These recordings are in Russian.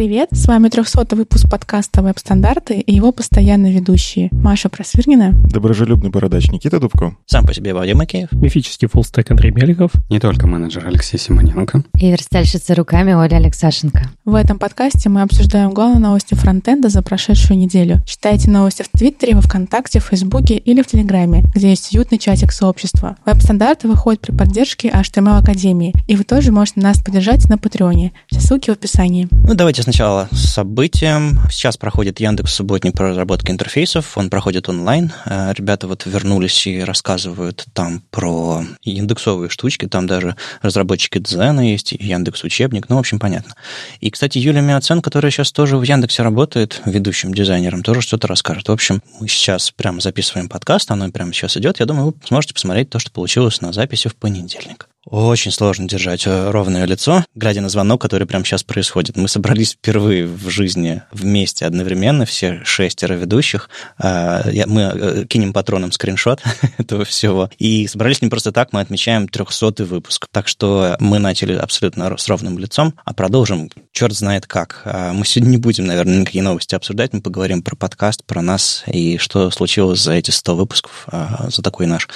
Привет, с вами 300 выпуск подкаста «Веб-стандарты» и его постоянные ведущие Маша Просвирнина, доброжелюбный бородач Никита Дубко, сам по себе Вадим Макеев, мифический фуллстек Андрей Меликов, не только менеджер Алексей Симоненко и верстальщица руками Оля Алексашенко. В этом подкасте мы обсуждаем главные новости фронтенда за прошедшую неделю. Читайте новости в Твиттере, во Вконтакте, в Фейсбуке или в Телеграме, где есть уютный чатик сообщества. Веб-стандарты выходят при поддержке HTML Академии, и вы тоже можете нас поддержать на Патреоне. Все ссылки в описании. Ну, давайте сначала с событием. Сейчас проходит Яндекс субботник по разработке интерфейсов. Он проходит онлайн. Э, ребята вот вернулись и рассказывают там про индексовые штучки. Там даже разработчики Дзена есть, Яндекс учебник. Ну, в общем, понятно. И, кстати, Юлия Миоцен, которая сейчас тоже в Яндексе работает, ведущим дизайнером, тоже что-то расскажет. В общем, мы сейчас прямо записываем подкаст, оно прямо сейчас идет. Я думаю, вы сможете посмотреть то, что получилось на записи в понедельник. Очень сложно держать э, ровное лицо, глядя на звонок, который прямо сейчас происходит. Мы собрались впервые в жизни вместе одновременно, все шестеро ведущих. А, мы э, кинем патроном скриншот этого всего. И собрались не просто так, мы отмечаем 300 выпуск. Так что мы начали абсолютно с ровным лицом, а продолжим черт знает как. А, мы сегодня не будем, наверное, никакие новости обсуждать, мы поговорим про подкаст, про нас и что случилось за эти 100 выпусков, а, за такой наш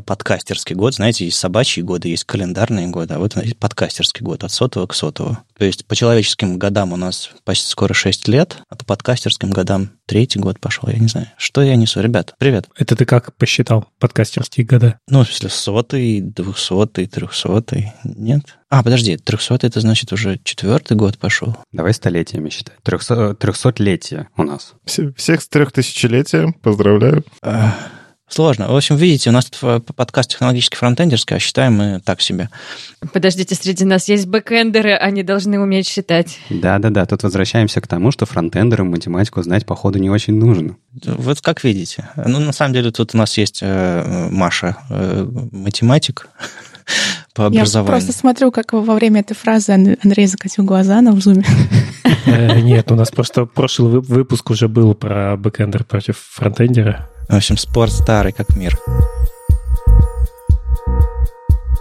подкастерский год. Знаете, есть собачьи годы, есть календарные годы, а вот подкастерский год от сотого к сотого. То есть по человеческим годам у нас почти скоро 6 лет, а по подкастерским годам третий год пошел, я не знаю. Что я несу? Ребят, привет. Это ты как посчитал подкастерские года? Ну, в смысле, сотый, двухсотый, трехсотый. Нет? А, подожди, трехсотый это значит уже четвертый год пошел. Давай столетиями считай. Трехсотлетие у нас. Всех с трехтысячелетием поздравляю. Сложно. В общем, видите, у нас тут подкаст технологический фронтендерский, а считаем мы так себе. Подождите, среди нас есть бэкэндеры, они должны уметь считать. Да-да-да, тут возвращаемся к тому, что фронтендерам математику знать, походу, не очень нужно. Вот как видите. Ну, на самом деле, тут у нас есть э, Маша, э, математик, по образованию. Я просто смотрю, как во время этой фразы Андрей закатил глаза на в зуме. Э, нет, у нас просто прошлый выпуск уже был про бэкэндер против фронтендера. В общем, спор старый, как мир.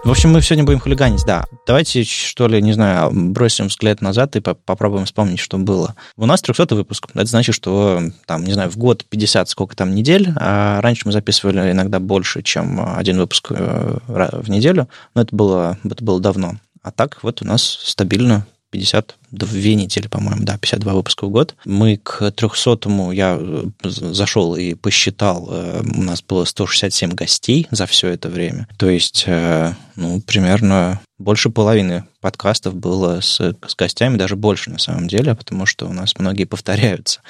В общем, мы сегодня будем хулиганить, да. Давайте, что ли, не знаю, бросим взгляд назад и попробуем вспомнить, что было. У нас 300 выпуск. Это значит, что, там, не знаю, в год 50 сколько там недель. А раньше мы записывали иногда больше, чем один выпуск э, в неделю. Но это было, это было давно. А так вот у нас стабильно 50 две недели, по-моему, да, 52 выпуска в год. Мы к 300-му, я э, зашел и посчитал, э, у нас было 167 гостей за все это время. То есть, э, ну, примерно больше половины подкастов было с, с гостями, даже больше на самом деле, потому что у нас многие повторяются.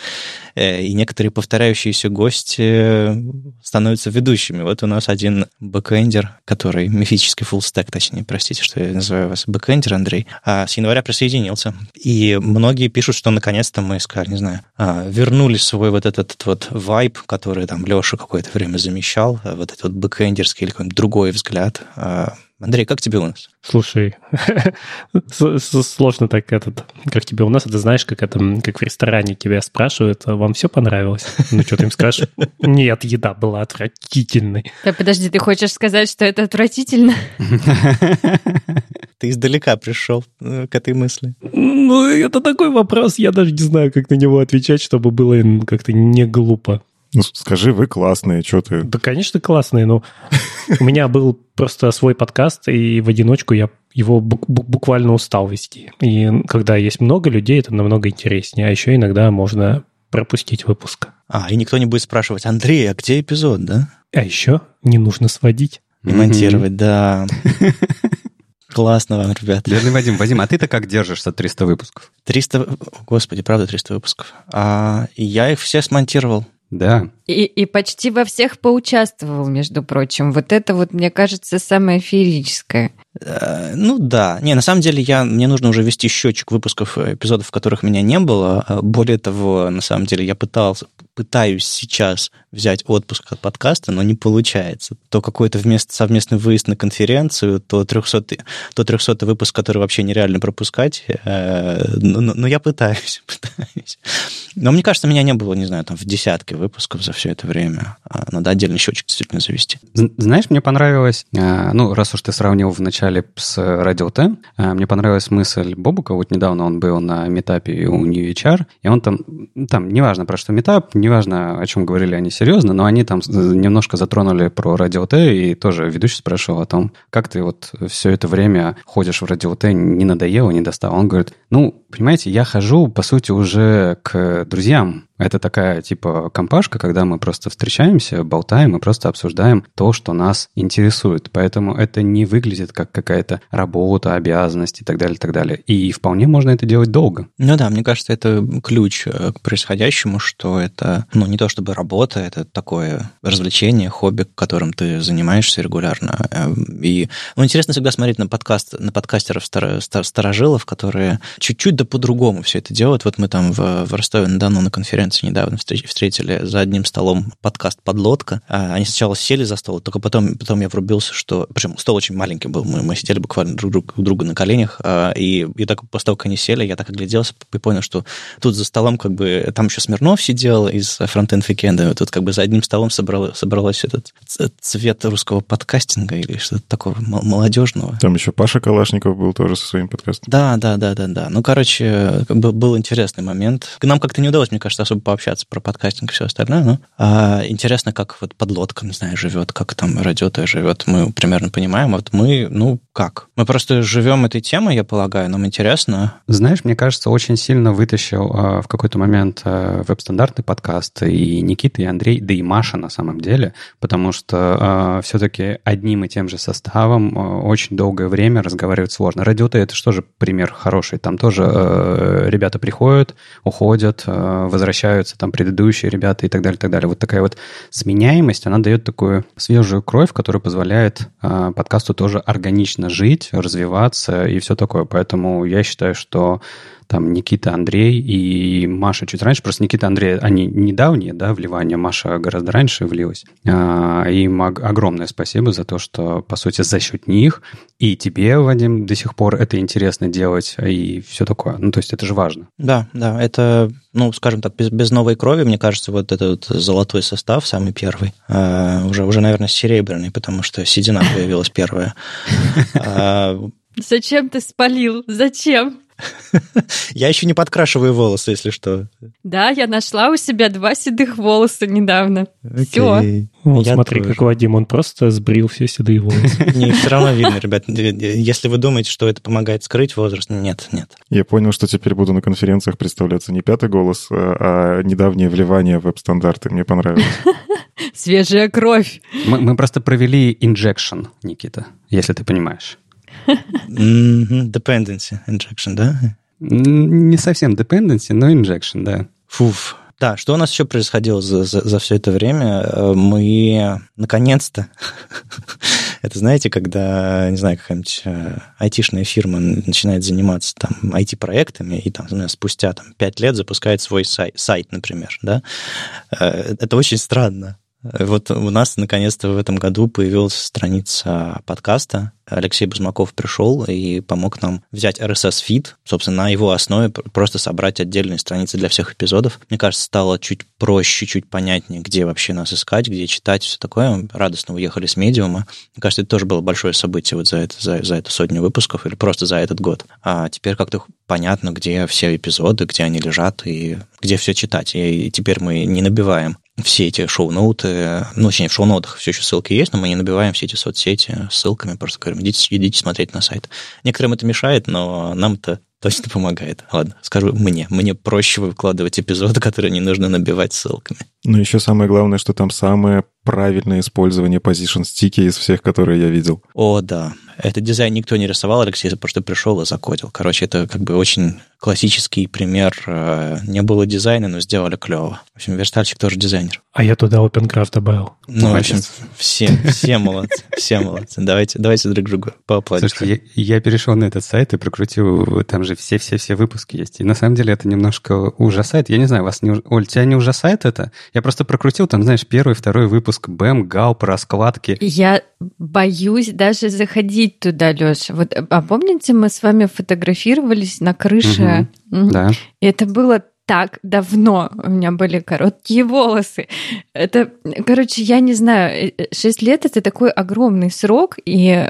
И некоторые повторяющиеся гости становятся ведущими. Вот у нас один бэкэндер, который мифический фуллстек, точнее, простите, что я называю вас бэкэндер, Андрей, а с января присоединился. И многие пишут, что наконец-то мы, скажем, не знаю, а, вернули свой вот этот вот вайб, который там Леша какое-то время замещал, а, вот этот вот бэкэндерский или какой-нибудь другой взгляд. А, Андрей, как тебе у нас? Слушай, сложно так этот, как тебе у нас, это знаешь, как это, как в ресторане тебя спрашивают, вам все понравилось? Ну что ты им скажешь? Нет, еда была отвратительной. Так, подожди, ты хочешь сказать, что это отвратительно? Ты издалека пришел э, к этой мысли. Ну, это такой вопрос, я даже не знаю, как на него отвечать, чтобы было как-то не глупо. Ну, скажи, вы классные, что ты... Да, конечно, классные, но у меня был просто свой подкаст, и в одиночку я его буквально устал вести. И когда есть много людей, это намного интереснее. А еще иногда можно пропустить выпуск. А, и никто не будет спрашивать, Андрей, а где эпизод, да? А еще не нужно сводить. И монтировать, да. Классно вам, ребят. Верный Вадим, Вадим, а ты-то как держишься 300 выпусков? 300... Господи, правда 300 выпусков. А я их все смонтировал. Да. И, и почти во всех поучаствовал, между прочим. Вот это вот, мне кажется, самое феерическое. Э, ну да. Не, на самом деле я, мне нужно уже вести счетчик выпусков, эпизодов, в которых меня не было. А более того, на самом деле я пытался, пытаюсь сейчас взять отпуск от подкаста, но не получается. То какой-то вместо, совместный выезд на конференцию, то 300, то 300 выпуск, который вообще нереально пропускать. Э, но, но я пытаюсь, пытаюсь. Но мне кажется, меня не было, не знаю, там в десятке выпусков за все это время. Надо отдельный счетчик действительно завести. Знаешь, мне понравилось, э, ну, раз уж ты сравнил в начале начали с Радио Т. А, мне понравилась мысль Бобука. Вот недавно он был на метапе у New HR, и он там, там, неважно про что метап, неважно, о чем говорили они серьезно, но они там немножко затронули про Радио Т, и тоже ведущий спрашивал о том, как ты вот все это время ходишь в Радио Т, не надоело, не достал. Он говорит, ну, понимаете, я хожу, по сути, уже к друзьям, это такая типа компашка, когда мы просто встречаемся, болтаем и просто обсуждаем то, что нас интересует. Поэтому это не выглядит как какая-то работа, обязанность и так далее, и так далее. И вполне можно это делать долго. Ну да, мне кажется, это ключ э, к происходящему, что это, ну, не то чтобы работа, это такое развлечение, хобби, которым ты занимаешься регулярно. Эм, и, ну, интересно всегда смотреть на подкаст, на подкастеров старожилов, которые чуть-чуть да по-другому все это делают. Вот мы там в, в Ростове-на-Дону на конференции недавно встретили за одним столом подкаст «Подлодка». А, они сначала сели за стол, только потом, потом я врубился, что... Причем стол очень маленький был, мы, мы сидели буквально друг, друг у друга на коленях, а, и, и так после того, как они сели, я так огляделся и понял, что тут за столом как бы... Там еще Смирнов сидел из Frontend Weekend, тут как бы за одним столом собралось, собралось этот цвет русского подкастинга или что-то такого молодежного. Там еще Паша Калашников был тоже со своим подкастом. Да, да, да, да, да. Ну, короче, как бы был интересный момент. Нам как-то не удалось, мне кажется, особо пообщаться про подкастинг и все остальное. Ну, а интересно, как вот подлодка, не знаю, живет, как там радиота живет. Мы примерно понимаем. Вот мы, ну, как? Мы просто живем этой темой, я полагаю, нам интересно. Знаешь, мне кажется, очень сильно вытащил а, в какой-то момент а, веб-стандартный подкаст и Никита, и Андрей, да и Маша на самом деле, потому что а, все-таки одним и тем же составом а, очень долгое время разговаривать сложно. Радиота — это что же пример хороший. Там тоже а, ребята приходят, уходят, а, возвращаются там предыдущие ребята и так далее, и так далее. Вот такая вот сменяемость, она дает такую свежую кровь, которая позволяет э, подкасту тоже органично жить, развиваться и все такое. Поэтому я считаю, что там Никита, Андрей и Маша чуть раньше. Просто Никита, Андрей, они недавние, да, вливания. Маша гораздо раньше влилась. А, им огромное спасибо за то, что, по сути, за счет них и тебе, Вадим, до сих пор это интересно делать и все такое. Ну, то есть это же важно. Да, да, это, ну, скажем так, без, без новой крови, мне кажется, вот этот вот золотой состав, самый первый, а, уже, уже, наверное, серебряный, потому что седина появилась первая. А, Зачем ты спалил? Зачем? Я еще не подкрашиваю волосы, если что. Да, я нашла у себя два седых волоса недавно. Все. Вот я смотри, тоже. как Вадим, он просто сбрил все седые волосы. Не, все равно видно, ребят. Если вы думаете, что это помогает скрыть возраст, нет, нет. Я понял, что теперь буду на конференциях представляться не пятый голос, а, а недавнее вливание в веб-стандарты. Мне понравилось. Свежая кровь. Мы, мы просто провели инжекшн, Никита, если ты понимаешь. Dependency injection, да? Не совсем dependency, но injection, да. Фуф. Да, что у нас еще происходило за, за, за все это время? Э, мы наконец-то, это знаете, когда, не знаю, какая-нибудь э, айтишная фирма начинает заниматься там IT-проектами и там спустя там, 5 лет запускает свой сайт, сайт, например, да, э, это очень странно. Вот у нас наконец-то в этом году появилась страница подкаста. Алексей Бузмаков пришел и помог нам взять RSS-фид, собственно, на его основе просто собрать отдельные страницы для всех эпизодов. Мне кажется, стало чуть проще, чуть понятнее, где вообще нас искать, где читать, все такое. Радостно уехали с медиума. Мне кажется, это тоже было большое событие вот за, это, за, за эту сотню выпусков или просто за этот год. А теперь как-то понятно, где все эпизоды, где они лежат и где все читать. И теперь мы не набиваем все эти шоу-ноуты, ну, точнее, в шоу-ноутах все еще ссылки есть, но мы не набиваем все эти соцсети ссылками, просто говорим, идите, идите смотреть на сайт. Некоторым это мешает, но нам это точно помогает. Ладно, скажу мне. Мне проще выкладывать эпизоды, которые не нужно набивать ссылками. Ну, еще самое главное, что там самое правильное использование position стики из всех, которые я видел. О, да. Этот дизайн никто не рисовал, Алексей просто пришел и закодил. Короче, это как бы очень классический пример. Э, не было дизайна, но сделали клево. В общем, Верстальщик тоже дизайнер. А я туда OpenCraft добавил. Ну, в общем, все, все молодцы, все молодцы. Давайте, давайте друг другу поаплодируем. Слушайте, я, я перешел на этот сайт и прокрутил, там же все-все-все выпуски есть. И на самом деле это немножко ужасает. Я не знаю, вас не... Оль, тебя не ужасает это? Я просто прокрутил там, знаешь, первый, второй выпуск БЭМ, ГАУ, раскладки. Я боюсь даже заходить туда, Леша. Вот, а помните, мы с вами фотографировались на крыше? Угу. Да. И это было так давно у меня были короткие волосы. Это, короче, я не знаю, 6 лет это такой огромный срок, и,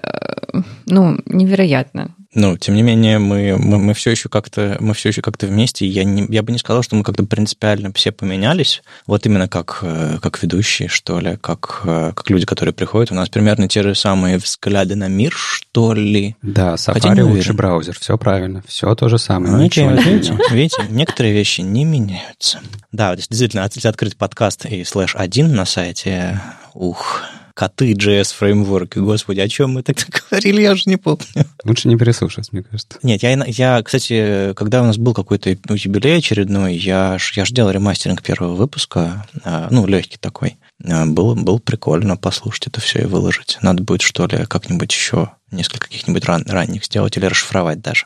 ну, невероятно. Ну, тем не менее, мы, мы, мы все еще как-то мы все еще как-то вместе. Я, не, я бы не сказал, что мы как-то принципиально все поменялись. Вот именно как, э, как ведущие, что ли, как, э, как люди, которые приходят. У нас примерно те же самые взгляды на мир, что ли. Да, Safari лучший браузер, все правильно, все то же самое. Ну, ничего не видите, видите, некоторые вещи не меняются. Да, действительно, если открыть подкаст и слэш один на сайте, ух, коты JS фреймворк. Господи, о чем мы тогда говорили, я уже не помню. Лучше не переслушать, мне кажется. Нет, я, я кстати, когда у нас был какой-то ну, юбилей очередной, я, я же делал ремастеринг первого выпуска, а, ну, легкий такой. А, было, было прикольно послушать это все и выложить. Надо будет, что ли, как-нибудь еще несколько каких-нибудь ран, ранних сделать или расшифровать даже.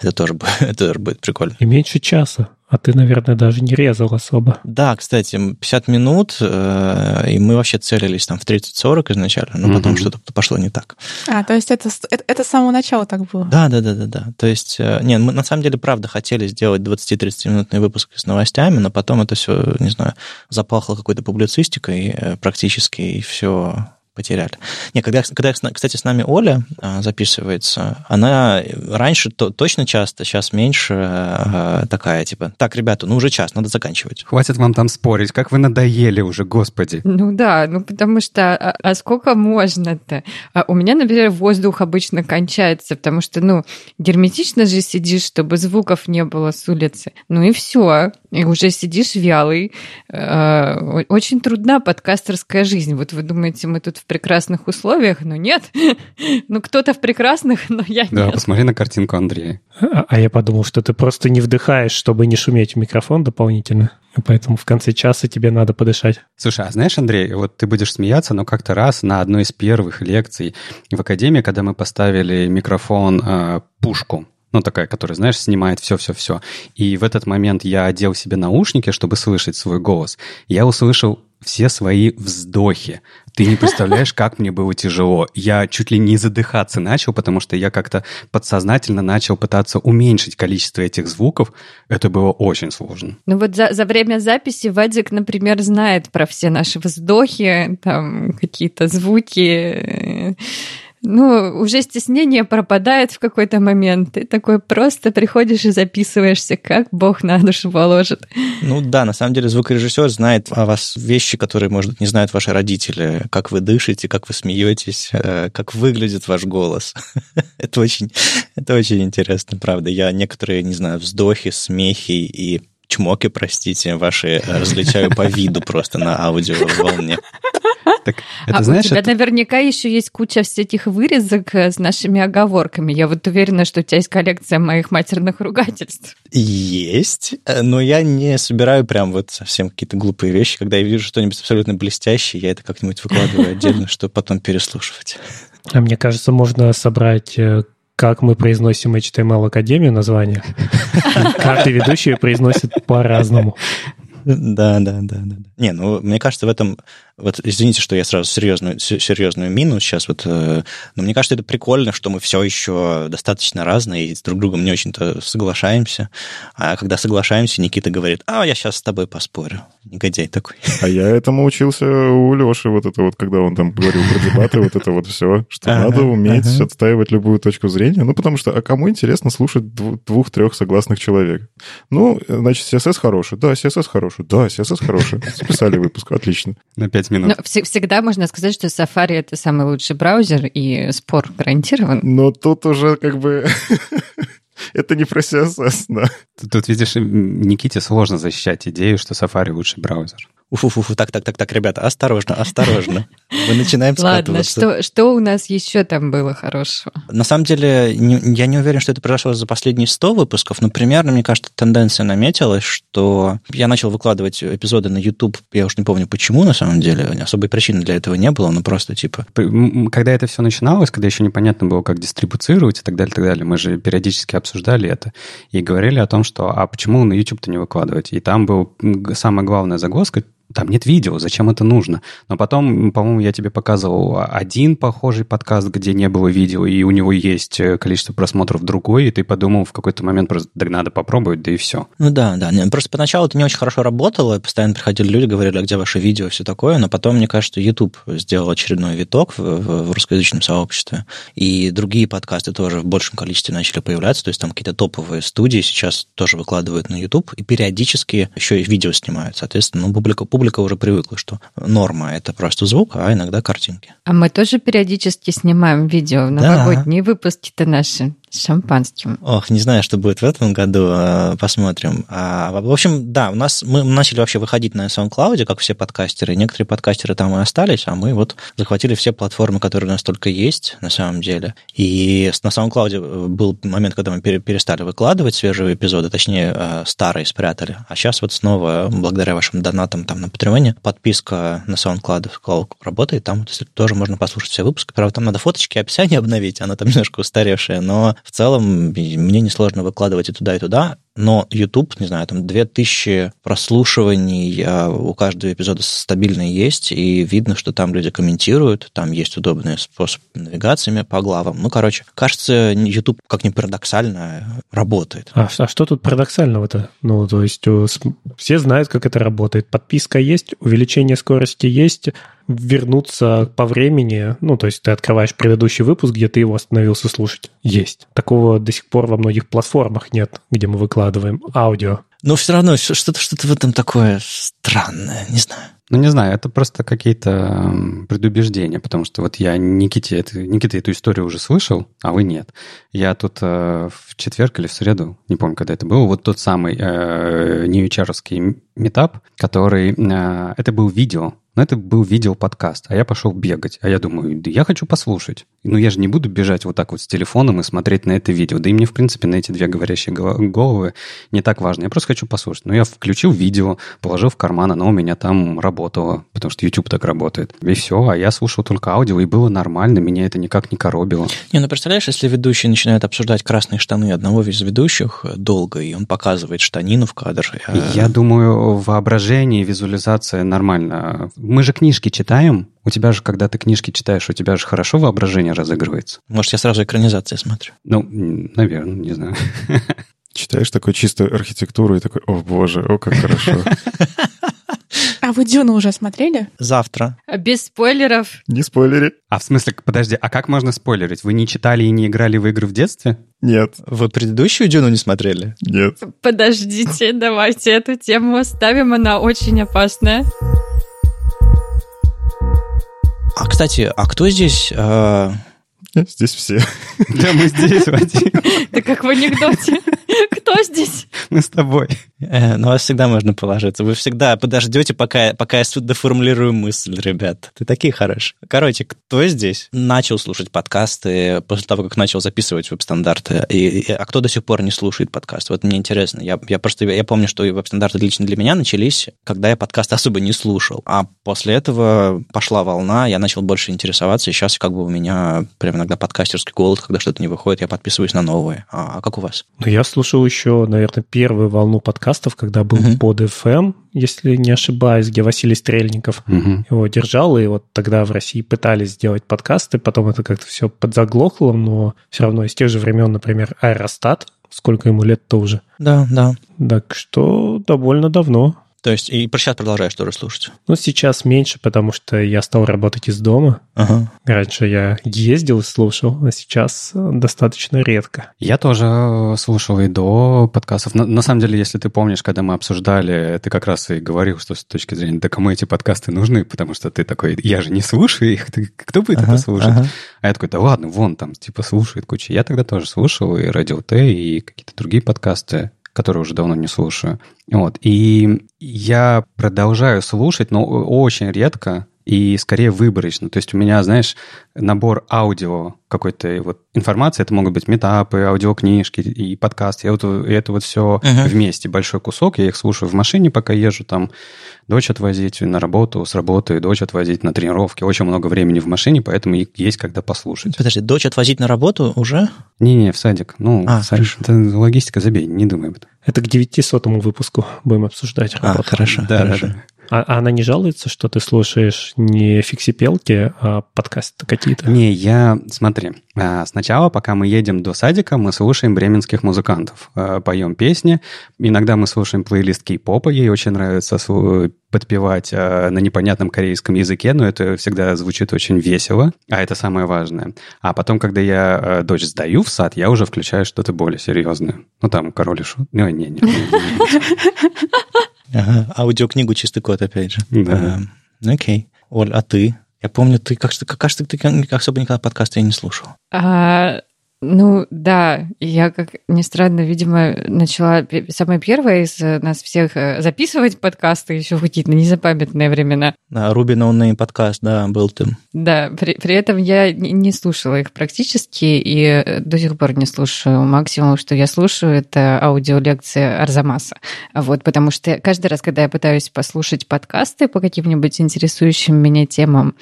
Это тоже, это тоже будет прикольно. И меньше часа. А ты, наверное, даже не резал особо. Да, кстати, 50 минут, э, и мы вообще целились там в 30-40 изначально, но потом угу. что-то пошло не так. А, то есть это, это, это с самого начала так было? Да, да, да, да, да. То есть, э, не, мы на самом деле, правда, хотели сделать 20-30 минутный выпуск с новостями, но потом это все, не знаю, запахло какой-то публицистикой э, практически, и все потеряли. Не, когда, когда, кстати, с нами Оля а, записывается, она раньше то, точно часто, сейчас меньше а, такая, типа, так, ребята, ну уже час, надо заканчивать. Хватит вам там спорить, как вы надоели уже, господи. Ну да, ну потому что, а, а сколько можно-то? А у меня, например, воздух обычно кончается, потому что, ну, герметично же сидишь, чтобы звуков не было с улицы. Ну и все, и уже сидишь вялый. Очень трудна подкастерская жизнь. Вот вы думаете, мы тут в прекрасных условиях, но нет. ну, кто-то в прекрасных, но я нет. Да, посмотри на картинку Андрея. А, а я подумал, что ты просто не вдыхаешь, чтобы не шуметь в микрофон дополнительно. Поэтому в конце часа тебе надо подышать. Слушай, а знаешь, Андрей, вот ты будешь смеяться, но как-то раз на одной из первых лекций в Академии, когда мы поставили микрофон э, пушку, ну, такая, которая, знаешь, снимает все-все-все. И в этот момент я одел себе наушники, чтобы слышать свой голос. Я услышал все свои вздохи. Ты не представляешь, как мне было тяжело. Я чуть ли не задыхаться начал, потому что я как-то подсознательно начал пытаться уменьшить количество этих звуков. Это было очень сложно. Ну вот за, за время записи Вадик, например, знает про все наши вздохи, там какие-то звуки ну, уже стеснение пропадает в какой-то момент. Ты такой просто приходишь и записываешься, как Бог на душу положит. Ну да, на самом деле звукорежиссер знает о вас вещи, которые, может быть, не знают ваши родители. Как вы дышите, как вы смеетесь, э, как выглядит ваш голос. это, очень, это очень интересно, правда. Я некоторые, не знаю, вздохи, смехи и чмоки, простите, ваши различаю по виду просто на аудио волне. Так, это, а знаешь, у тебя это... наверняка еще есть куча всяких вырезок э, с нашими оговорками. Я вот уверена, что у тебя есть коллекция моих матерных ругательств. Есть, э, но я не собираю прям вот совсем какие-то глупые вещи. Когда я вижу что-нибудь абсолютно блестящее, я это как-нибудь выкладываю отдельно, чтобы потом переслушивать. А мне кажется, можно собрать э, как мы произносим HTML Академию название. Каждый ведущий произносит по-разному. Да, да, да, да. Не, ну, мне кажется, в этом вот извините, что я сразу серьезную, серьезную мину сейчас, вот, э, но мне кажется, это прикольно, что мы все еще достаточно разные и с друг другом не очень-то соглашаемся. А когда соглашаемся, Никита говорит, а, я сейчас с тобой поспорю. Негодяй такой. А я этому учился у Леши, вот это вот, когда он там говорил про дебаты, вот это вот все, что надо уметь отстаивать любую точку зрения. Ну, потому что, а кому интересно слушать двух-трех согласных человек? Ну, значит, CSS хороший. Да, CSS хороший. Да, CSS хороший. Записали выпуск. Отлично. На пять минут. Но всегда можно сказать, что Safari — это самый лучший браузер, и спор гарантирован. Но тут уже как бы... Это не про CSS, да. Тут, видишь, Никите сложно защищать идею, что Safari лучший браузер. Уфу-фу-фу, так, так, так, так, ребята, осторожно, осторожно. Мы начинаем Ладно, что, что у нас еще там было хорошего? На самом деле, не, я не уверен, что это произошло за последние 100 выпусков, но примерно, мне кажется, тенденция наметилась, что я начал выкладывать эпизоды на YouTube, я уж не помню почему, на самом деле, особой причины для этого не было, но просто типа... Когда это все начиналось, когда еще непонятно было, как дистрибуцировать и так далее, так далее, мы же периодически обсуждали это и говорили о том, что а почему на YouTube-то не выкладывать? И там был самая главная загвоздка, там нет видео, зачем это нужно? Но потом, по-моему, я тебе показывал один похожий подкаст, где не было видео, и у него есть э, количество просмотров другой, и ты подумал в какой-то момент просто, да надо попробовать, да и все. Ну да, да. Просто поначалу это не очень хорошо работало, постоянно приходили люди, говорили, а где ваше видео, все такое, но потом, мне кажется, YouTube сделал очередной виток в, в, в русскоязычном сообществе, и другие подкасты тоже в большем количестве начали появляться, то есть там какие-то топовые студии сейчас тоже выкладывают на YouTube, и периодически еще и видео снимают, соответственно, ну, публика, публика уже привыкла, что норма – это просто звук, а иногда картинки. А мы тоже периодически снимаем видео в новогодние да. выпуски-то наши с шампанским. Ох, не знаю, что будет в этом году, а, посмотрим. А, в общем, да, у нас мы начали вообще выходить на SoundCloud, как все подкастеры. Некоторые подкастеры там и остались, а мы вот захватили все платформы, которые у нас только есть на самом деле. И на SoundCloud был момент, когда мы перестали выкладывать свежие эпизоды, точнее, а, старые спрятали. А сейчас вот снова, благодаря вашим донатам там на Патреоне, подписка на SoundCloud работает, там тоже можно послушать все выпуски. Правда, там надо фоточки, описание обновить, она там немножко устаревшая, но в целом мне несложно выкладывать и туда, и туда но YouTube, не знаю, там 2000 прослушиваний а, у каждого эпизода стабильно есть, и видно, что там люди комментируют, там есть удобный способ навигациями по главам. Ну, короче, кажется, YouTube, как ни парадоксально, работает. А, а что тут парадоксального-то? Ну, то есть все знают, как это работает. Подписка есть, увеличение скорости есть, вернуться по времени, ну, то есть ты открываешь предыдущий выпуск, где ты его остановился слушать. Есть. Такого до сих пор во многих платформах нет, где мы выкладываем аудио. Но все равно что-то что в этом такое странное, не знаю. Ну, не знаю, это просто какие-то предубеждения, потому что вот я Никите, это, Никита эту историю уже слышал, а вы нет. Я тут э, в четверг или в среду, не помню, когда это было, вот тот самый э, нью метап, который... Э, это был видео, но это был видео-подкаст, а я пошел бегать. А я думаю, да я хочу послушать. Ну, я же не буду бежать вот так вот с телефоном и смотреть на это видео. Да и мне, в принципе, на эти две говорящие головы не так важно. Я просто хочу послушать. Но я включил видео, положил в карман, оно у меня там работало, потому что YouTube так работает. И все, а я слушал только аудио, и было нормально, меня это никак не коробило. Не, ну представляешь, если ведущий начинает обсуждать красные штаны одного из ведущих долго, и он показывает штанину в кадр. Я думаю, воображение и визуализация нормально мы же книжки читаем. У тебя же, когда ты книжки читаешь, у тебя же хорошо воображение разыгрывается. Может, я сразу экранизации смотрю? Ну, наверное, не знаю. Читаешь такую чистую архитектуру и такой, о боже, о, как хорошо. А вы Дюну уже смотрели? Завтра. Без спойлеров. Не спойлери. А в смысле, подожди, а как можно спойлерить? Вы не читали и не играли в игры в детстве? Нет. Вы предыдущую Дюну не смотрели? Нет. Подождите, давайте эту тему оставим, она очень опасная. А, кстати, а кто здесь... Э... Здесь все. Да, мы здесь, Вадим. Да как в анекдоте. Кто здесь? Мы с тобой. Э, на вас всегда можно положиться. Вы всегда подождете, пока, пока я доформулирую мысль, ребят. Ты такие хорошие. Короче, кто здесь начал слушать подкасты после того, как начал записывать веб-стандарты? И, и, а кто до сих пор не слушает подкаст? Вот мне интересно. Я, я просто я помню, что веб-стандарты лично для меня начались, когда я подкаст особо не слушал. А после этого пошла волна, я начал больше интересоваться, и сейчас как бы у меня прям иногда подкастерский голод, когда что-то не выходит, я подписываюсь на новые. А, а как у вас? Ну, я слушал еще, наверное, первую волну подкастов, когда был uh-huh. под FM, если не ошибаюсь, где Василий Стрельников uh-huh. его держал, и вот тогда в России пытались сделать подкасты, потом это как-то все подзаглохло, но все равно из тех же времен, например, Аэростат, сколько ему лет-то уже. Да, да. Так что довольно давно. То есть и сейчас продолжаешь тоже слушать? Ну, сейчас меньше, потому что я стал работать из дома. Ага. Раньше я ездил и слушал, а сейчас достаточно редко. Я тоже слушал и до подкастов. На, на самом деле, если ты помнишь, когда мы обсуждали, ты как раз и говорил, что с точки зрения, да кому эти подкасты нужны, потому что ты такой, я же не слушаю их, ты, кто будет ага, это слушать? Ага. А я такой, да ладно, вон там, типа, слушает куча. Я тогда тоже слушал и Радио Т, и какие-то другие подкасты который уже давно не слушаю. Вот. И я продолжаю слушать, но очень редко и скорее выборочно. То есть у меня, знаешь, набор аудио какой-то вот информации, это могут быть метапы, аудиокнижки и подкасты. Я вот, и это вот все uh-huh. вместе, большой кусок. Я их слушаю в машине, пока езжу там дочь отвозить на работу, с работы, дочь отвозить на тренировки. Очень много времени в машине, поэтому есть когда послушать. Подожди, дочь отвозить на работу уже? Не-не, в садик. Ну, а, в садик. Это логистика, забей, не думай об этом. Это к 900 выпуску будем обсуждать. А, хорошо. Да, хорошо. да, да. А, а она не жалуется, что ты слушаешь не фиксипелки, а подкасты какие-то? Не, я... Смотри, а, сначала, пока мы едем до садика, мы слушаем бременских музыкантов, а, поем песни. Иногда мы слушаем плейлист кей-попа, ей очень нравится подпевать на непонятном корейском языке, но это всегда звучит очень весело, а это самое важное. А потом, когда я дочь сдаю в сад, я уже включаю что-то более серьезное. Ну, там, король и шут. Не, не, не. Ага, аудиокнигу «Чистый код», опять же. Да. А, окей. Оль, а ты? Я помню, ты, как, кажется, ты особо никогда подкасты не слушал. А, ну да, я, как ни странно, видимо, начала самое первое из э, нас всех э, записывать подкасты еще в какие-то незапамятные времена. Да, Ruby NoName подкаст, да, был там. Да, при, при этом я не слушала их практически и э, до сих пор не слушаю. Максимум, что я слушаю, это аудиолекции Арзамаса. Вот, потому что каждый раз, когда я пытаюсь послушать подкасты по каким-нибудь интересующим меня темам,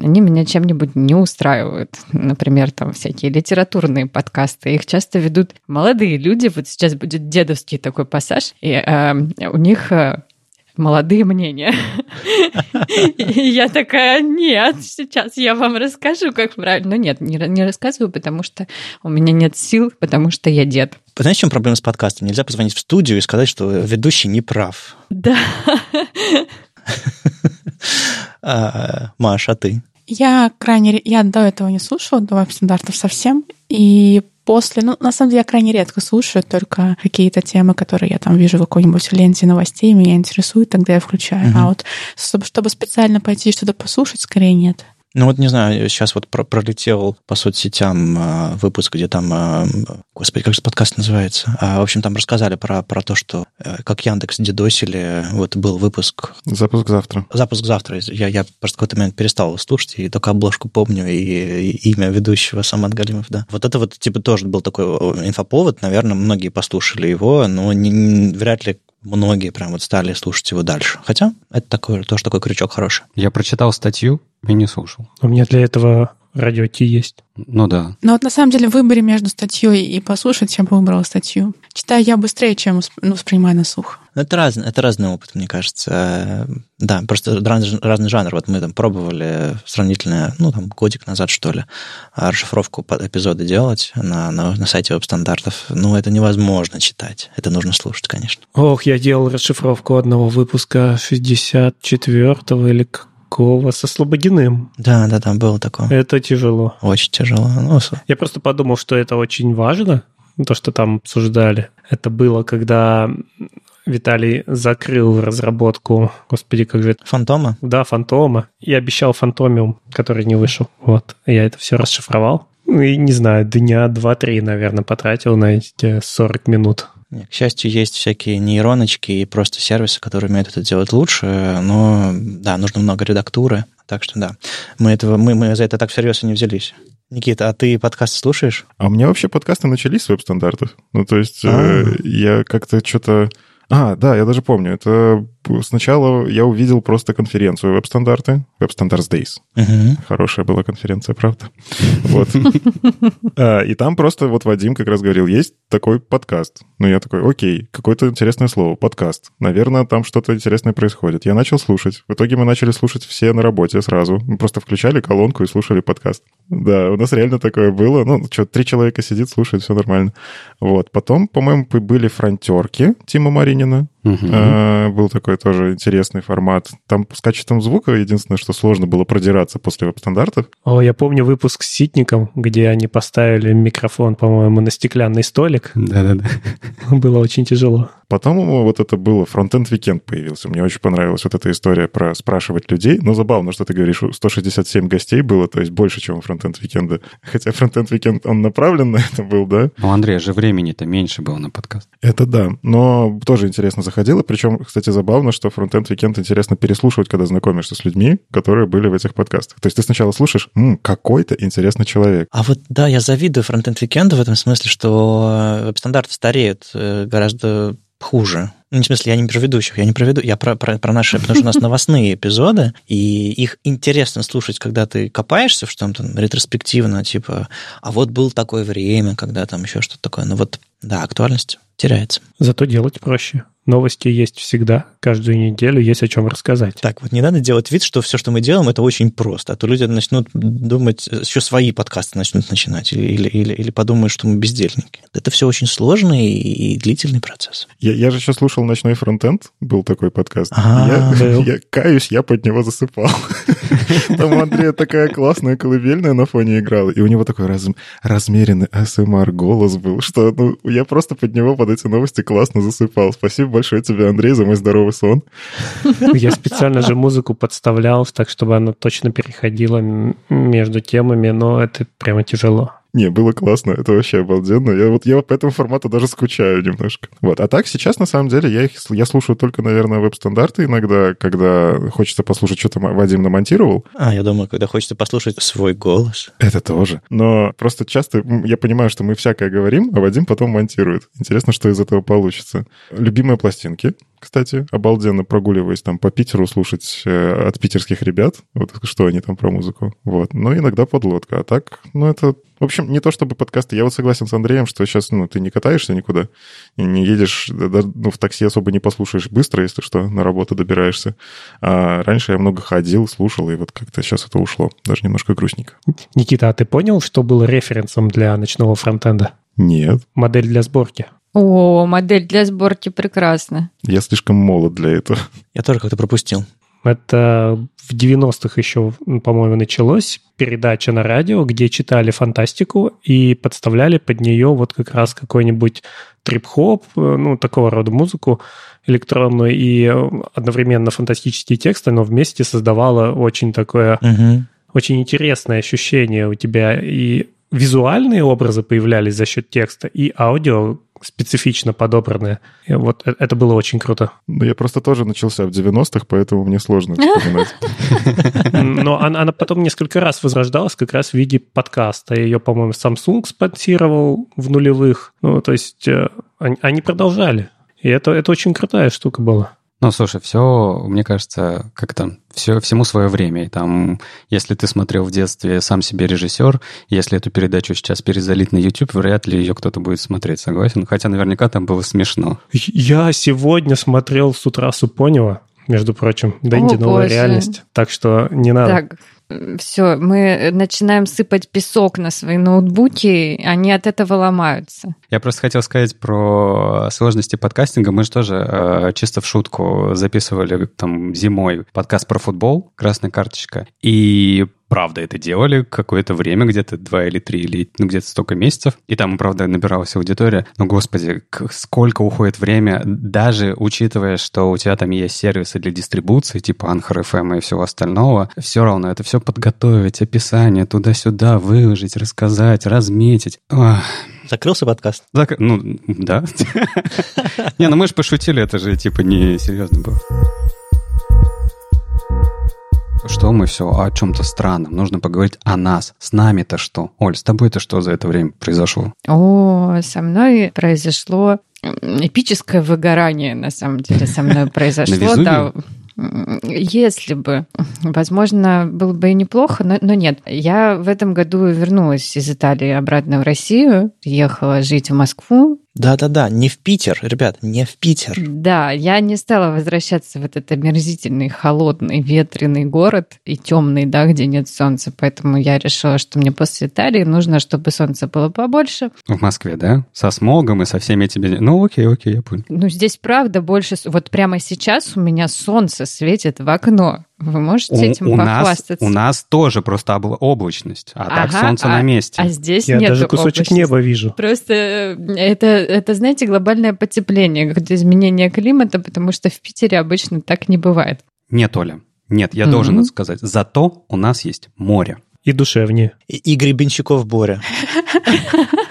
они меня чем-нибудь не устраивают. Например, там всякие литературные популярные подкасты. Их часто ведут молодые люди. Вот сейчас будет дедовский такой пассаж, и э, у них э, молодые мнения. И я такая, нет, сейчас я вам расскажу, как правильно. Но нет, не, не рассказываю, потому что у меня нет сил, потому что я дед. Знаешь, в чем проблема с подкастом? Нельзя позвонить в студию и сказать, что ведущий не прав. Да. А, Маша, а ты? Я крайне... Я до этого не слушала, до веб-стандартов совсем. И после, ну, на самом деле, я крайне редко слушаю только какие-то темы, которые я там вижу в какой-нибудь ленте новостей, меня интересуют, тогда я включаю. Uh-huh. А вот чтобы, чтобы специально пойти что-то послушать, скорее нет. Ну вот не знаю, сейчас вот про пролетел по соцсетям э, выпуск, где там, э, господи, как же подкаст называется? А, в общем, там рассказали про, про то, что э, как Яндекс дедосили. Вот был выпуск. Запуск завтра. Запуск завтра. Я, я просто в какой-то момент перестал слушать, и только обложку помню, и, и имя ведущего Самат Галимов, да. Вот это вот, типа, тоже был такой инфоповод. Наверное, многие послушали его, но не, не, вряд ли многие прям вот стали слушать его дальше. Хотя это такой, тоже такой крючок хороший. Я прочитал статью и не слушал. У меня для этого радио Ти есть. Ну да. Но вот на самом деле в выборе между статьей и послушать я бы выбрала статью. Читаю я быстрее, чем ну, воспринимаю на слух. Ну, это разный, это разный опыт, мне кажется. Да, просто разный, разный жанр. Вот мы там пробовали сравнительно, ну, там, годик назад, что ли, расшифровку под эпизоды делать на, на, на сайте веб-стандартов. Ну, это невозможно читать. Это нужно слушать, конечно. Ох, я делал расшифровку одного выпуска 64-го или Кова со Слободиным. Да, да, там было такое. Это тяжело. Очень тяжело. Ну, Я просто подумал, что это очень важно, то, что там обсуждали. Это было, когда Виталий закрыл разработку, господи, как же это? Фантома? Да, Фантома. И обещал Фантомиум, который не вышел. Вот. Я это все расшифровал. Ну, и, не знаю, дня два-три, наверное, потратил на эти 40 минут. К счастью, есть всякие нейроночки и просто сервисы, которые умеют это делать лучше, но да, нужно много редактуры, так что да, мы, этого, мы, мы за это так всерьез и не взялись. Никита, а ты подкасты слушаешь? А у меня вообще подкасты начались с веб-стандартов. Ну, то есть э, я как-то что-то а, да, я даже помню. Это сначала я увидел просто конференцию веб-стандарты, Web Standards Days. Угу. Хорошая была конференция, правда. Вот. А, и там просто вот Вадим как раз говорил, есть такой подкаст. Ну, я такой, окей, какое-то интересное слово, подкаст. Наверное, там что-то интересное происходит. Я начал слушать. В итоге мы начали слушать все на работе сразу. Мы просто включали колонку и слушали подкаст. Да, у нас реально такое было. Ну, что, три человека сидит, слушает, все нормально. Вот. Потом, по-моему, были фронтерки Тима Маринина. Угу. А, был такой тоже интересный формат. Там с качеством звука единственное, что сложно было продираться после веб-стандартов. О, я помню выпуск с Ситником, где они поставили микрофон, по-моему, на стеклянный столик. Да-да-да. Было очень тяжело. Потом вот это было, фронтенд Weekend появился. Мне очень понравилась вот эта история про спрашивать людей. Но забавно, что ты говоришь, 167 гостей было, то есть больше, чем у фронтенд Weekend. Хотя фронтенд Weekend, он направлен на это был, да? У Андрея же времени-то меньше было на подкаст. Это да, но тоже интересно заходило. Причем, кстати, забавно, что фронтенд Weekend интересно переслушивать, когда знакомишься с людьми, которые были в этих подкастах. То есть ты сначала слушаешь, М, какой-то интересный человек. А вот да, я завидую фронтенд Weekend в этом смысле, что веб-стандарты стареют э, гораздо хуже. Ну, в смысле, я не про ведущих, я не про веду, я про, про, про наши, потому что у нас новостные эпизоды, и их интересно слушать, когда ты копаешься в что-то ретроспективно, типа, а вот было такое время, когда там еще что-то такое. Но вот, да, актуальность теряется. Зато делать проще. Новости есть всегда, каждую неделю есть о чем рассказать. Так, вот не надо делать вид, что все, что мы делаем, это очень просто, а то люди начнут думать, еще свои подкасты начнут начинать, или, или, или, или подумают, что мы бездельники. Это все очень сложный и длительный процесс. Я, я же еще слушал «Ночной фронтенд», был такой подкаст. А, я, был. я каюсь, я под него засыпал. Там у Андрея такая классная колыбельная на фоне играла, и у него такой раз, размеренный АСМР голос был, что ну, я просто под него, под эти новости классно засыпал. Спасибо большое тебе, Андрей, за мой здоровый сон. Я специально же музыку подставлял, так чтобы она точно переходила между темами, но это прямо тяжело. Не, было классно, это вообще обалденно. Я вот я по этому формату даже скучаю немножко. Вот, а так сейчас на самом деле я их я слушаю только, наверное, веб-стандарты иногда, когда хочется послушать, что там Вадим намонтировал. А, я думаю, когда хочется послушать свой голос. Это тоже. Но просто часто я понимаю, что мы всякое говорим, а Вадим потом монтирует. Интересно, что из этого получится. Любимые пластинки, кстати, обалденно прогуливаясь там по Питеру слушать э, от питерских ребят, вот что они там про музыку. Вот. Но иногда подлодка. А так, ну это... В общем, не то чтобы подкасты. Я вот согласен с Андреем, что сейчас, ну, ты не катаешься никуда, не едешь, да- да- ну, в такси особо не послушаешь быстро, если что, на работу добираешься. А раньше я много ходил, слушал, и вот как-то сейчас это ушло. Даже немножко грустненько. Никита, а ты понял, что было референсом для ночного фронтенда? Нет, Модель для сборки. О, модель для сборки прекрасна. я слишком молод для этого. Я тоже как-то пропустил. Это в 90-х еще, по-моему, началось передача на радио, где читали фантастику и подставляли под нее вот как раз какой-нибудь трип-хоп, э, ну, такого рода музыку электронную и э, одновременно фантастические тексты, но вместе создавало очень такое Мгм. очень интересное ощущение у тебя. И визуальные образы появлялись за счет текста, и аудио специфично подобранное. И вот э- это было очень круто. Ну, я просто тоже начался в 90-х, поэтому мне сложно вспоминать. Но она, она потом несколько раз возрождалась как раз в виде подкаста. Ее, по-моему, Samsung спонсировал в нулевых. Ну, то есть э, они, они продолжали. И это, это очень крутая штука была. Ну, слушай, все, мне кажется, как там, все, всему свое время. И там, если ты смотрел в детстве сам себе режиссер, если эту передачу сейчас перезалить на YouTube, вряд ли ее кто-то будет смотреть, согласен? Хотя наверняка там было смешно. Я сегодня смотрел с утра Супонева, между прочим, Дэнди О, «Новая боже. реальность». Так что не надо. Так, все, мы начинаем сыпать песок на свои ноутбуки, они от этого ломаются. Я просто хотел сказать про сложности подкастинга. Мы же тоже э, чисто в шутку записывали там зимой подкаст про футбол, красная карточка. И правда это делали какое-то время, где-то два или три, или ну, где-то столько месяцев. И там, правда, набиралась аудитория. Но, господи, сколько уходит время, даже учитывая, что у тебя там есть сервисы для дистрибуции, типа Anchor FM и всего остального, все равно это все подготовить, описание, туда-сюда, выложить, рассказать, разметить. Ах, Закрылся подкаст? Зак- Ну, да. Не, ну мы же пошутили, это же типа не серьезно было. Что мы все о чем-то странном? Нужно поговорить о нас. С нами-то что? Оль, с тобой-то что за это время произошло? О, со мной произошло эпическое выгорание, на самом деле, со мной произошло. Да. Если бы, возможно, было бы и неплохо, но, но нет. Я в этом году вернулась из Италии обратно в Россию, ехала жить в Москву. Да-да-да, не в Питер, ребят, не в Питер. Да, я не стала возвращаться в этот омерзительный, холодный, ветреный город и темный, да, где нет солнца. Поэтому я решила, что мне после Италии нужно, чтобы солнца было побольше. В Москве, да? Со смогом и со всеми этими... Ну, окей, окей, я понял. Ну, здесь правда больше... с- Вот прямо сейчас у меня солнце светит в окно. Вы можете У, этим у нас, похвастаться? у нас тоже просто обла- облачность, а так Ага, солнце а- на месте. А здесь Я нет даже кусочек неба вижу. Просто э, это, это, знаете, глобальное потепление, какое-то изменение климата, потому что в Питере обычно так не бывает. Нет, Оля, нет, я Мгм. должен это сказать. Зато у нас есть море. И душевнее. И- Игорь Бенчаков Боря.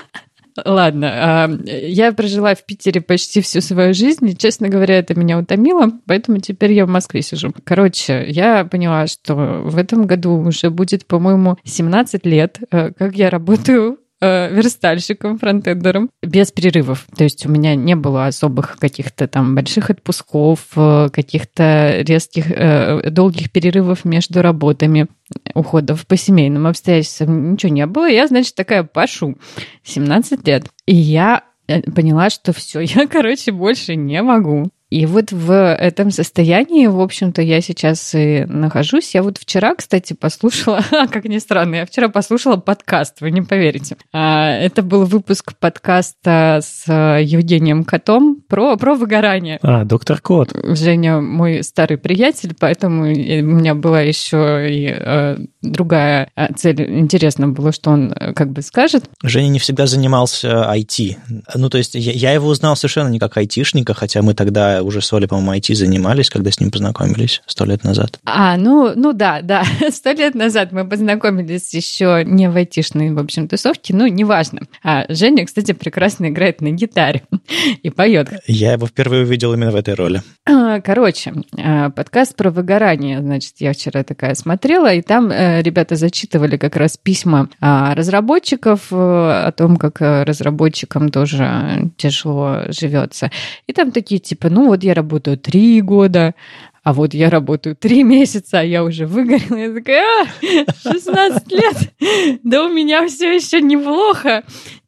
Ладно, а, я прожила в Питере почти всю свою жизнь, и, честно говоря, это меня утомило, поэтому теперь я в Москве сижу. Короче, я поняла, что в этом году уже будет, по-моему, 17 лет, э, как я работаю э, верстальщиком, фронтендером, без перерывов. То есть у меня не было особых каких-то там больших отпусков, э, каких-то резких, э, долгих перерывов между работами, уходов по семейным обстоятельствам. Ничего не было. Я, значит, такая пашу. 17 лет. И я э, поняла, что все, я, короче, больше не могу. И вот в этом состоянии, в общем-то, я сейчас и нахожусь. Я вот вчера, кстати, послушала, как ни странно, я вчера послушала подкаст, вы не поверите. А, это был выпуск подкаста с Евгением Котом про, про выгорание. А, доктор Кот. Женя мой старый приятель, поэтому у меня была еще и э, другая э, цель. Интересно было, что он э, как бы скажет. Женя не всегда занимался IT. Ну, то есть я, я его узнал совершенно не как айтишника, хотя мы тогда уже с Олей, по-моему, IT занимались, когда с ним познакомились сто лет назад. А, ну, ну да, да, сто лет назад мы познакомились еще не в айтишной, в общем, тусовке, ну, неважно. А Женя, кстати, прекрасно играет на гитаре и поет. Я его впервые увидел именно в этой роли. А, короче, а, подкаст про выгорание, значит, я вчера такая смотрела, и там э, ребята зачитывали как раз письма а, разработчиков э, о том, как э, разработчикам тоже тяжело живется. И там такие типа, ну вот я работаю три года, а вот я работаю три месяца, а я уже выгорела. Я такая, а, 16 лет, да у меня все еще неплохо.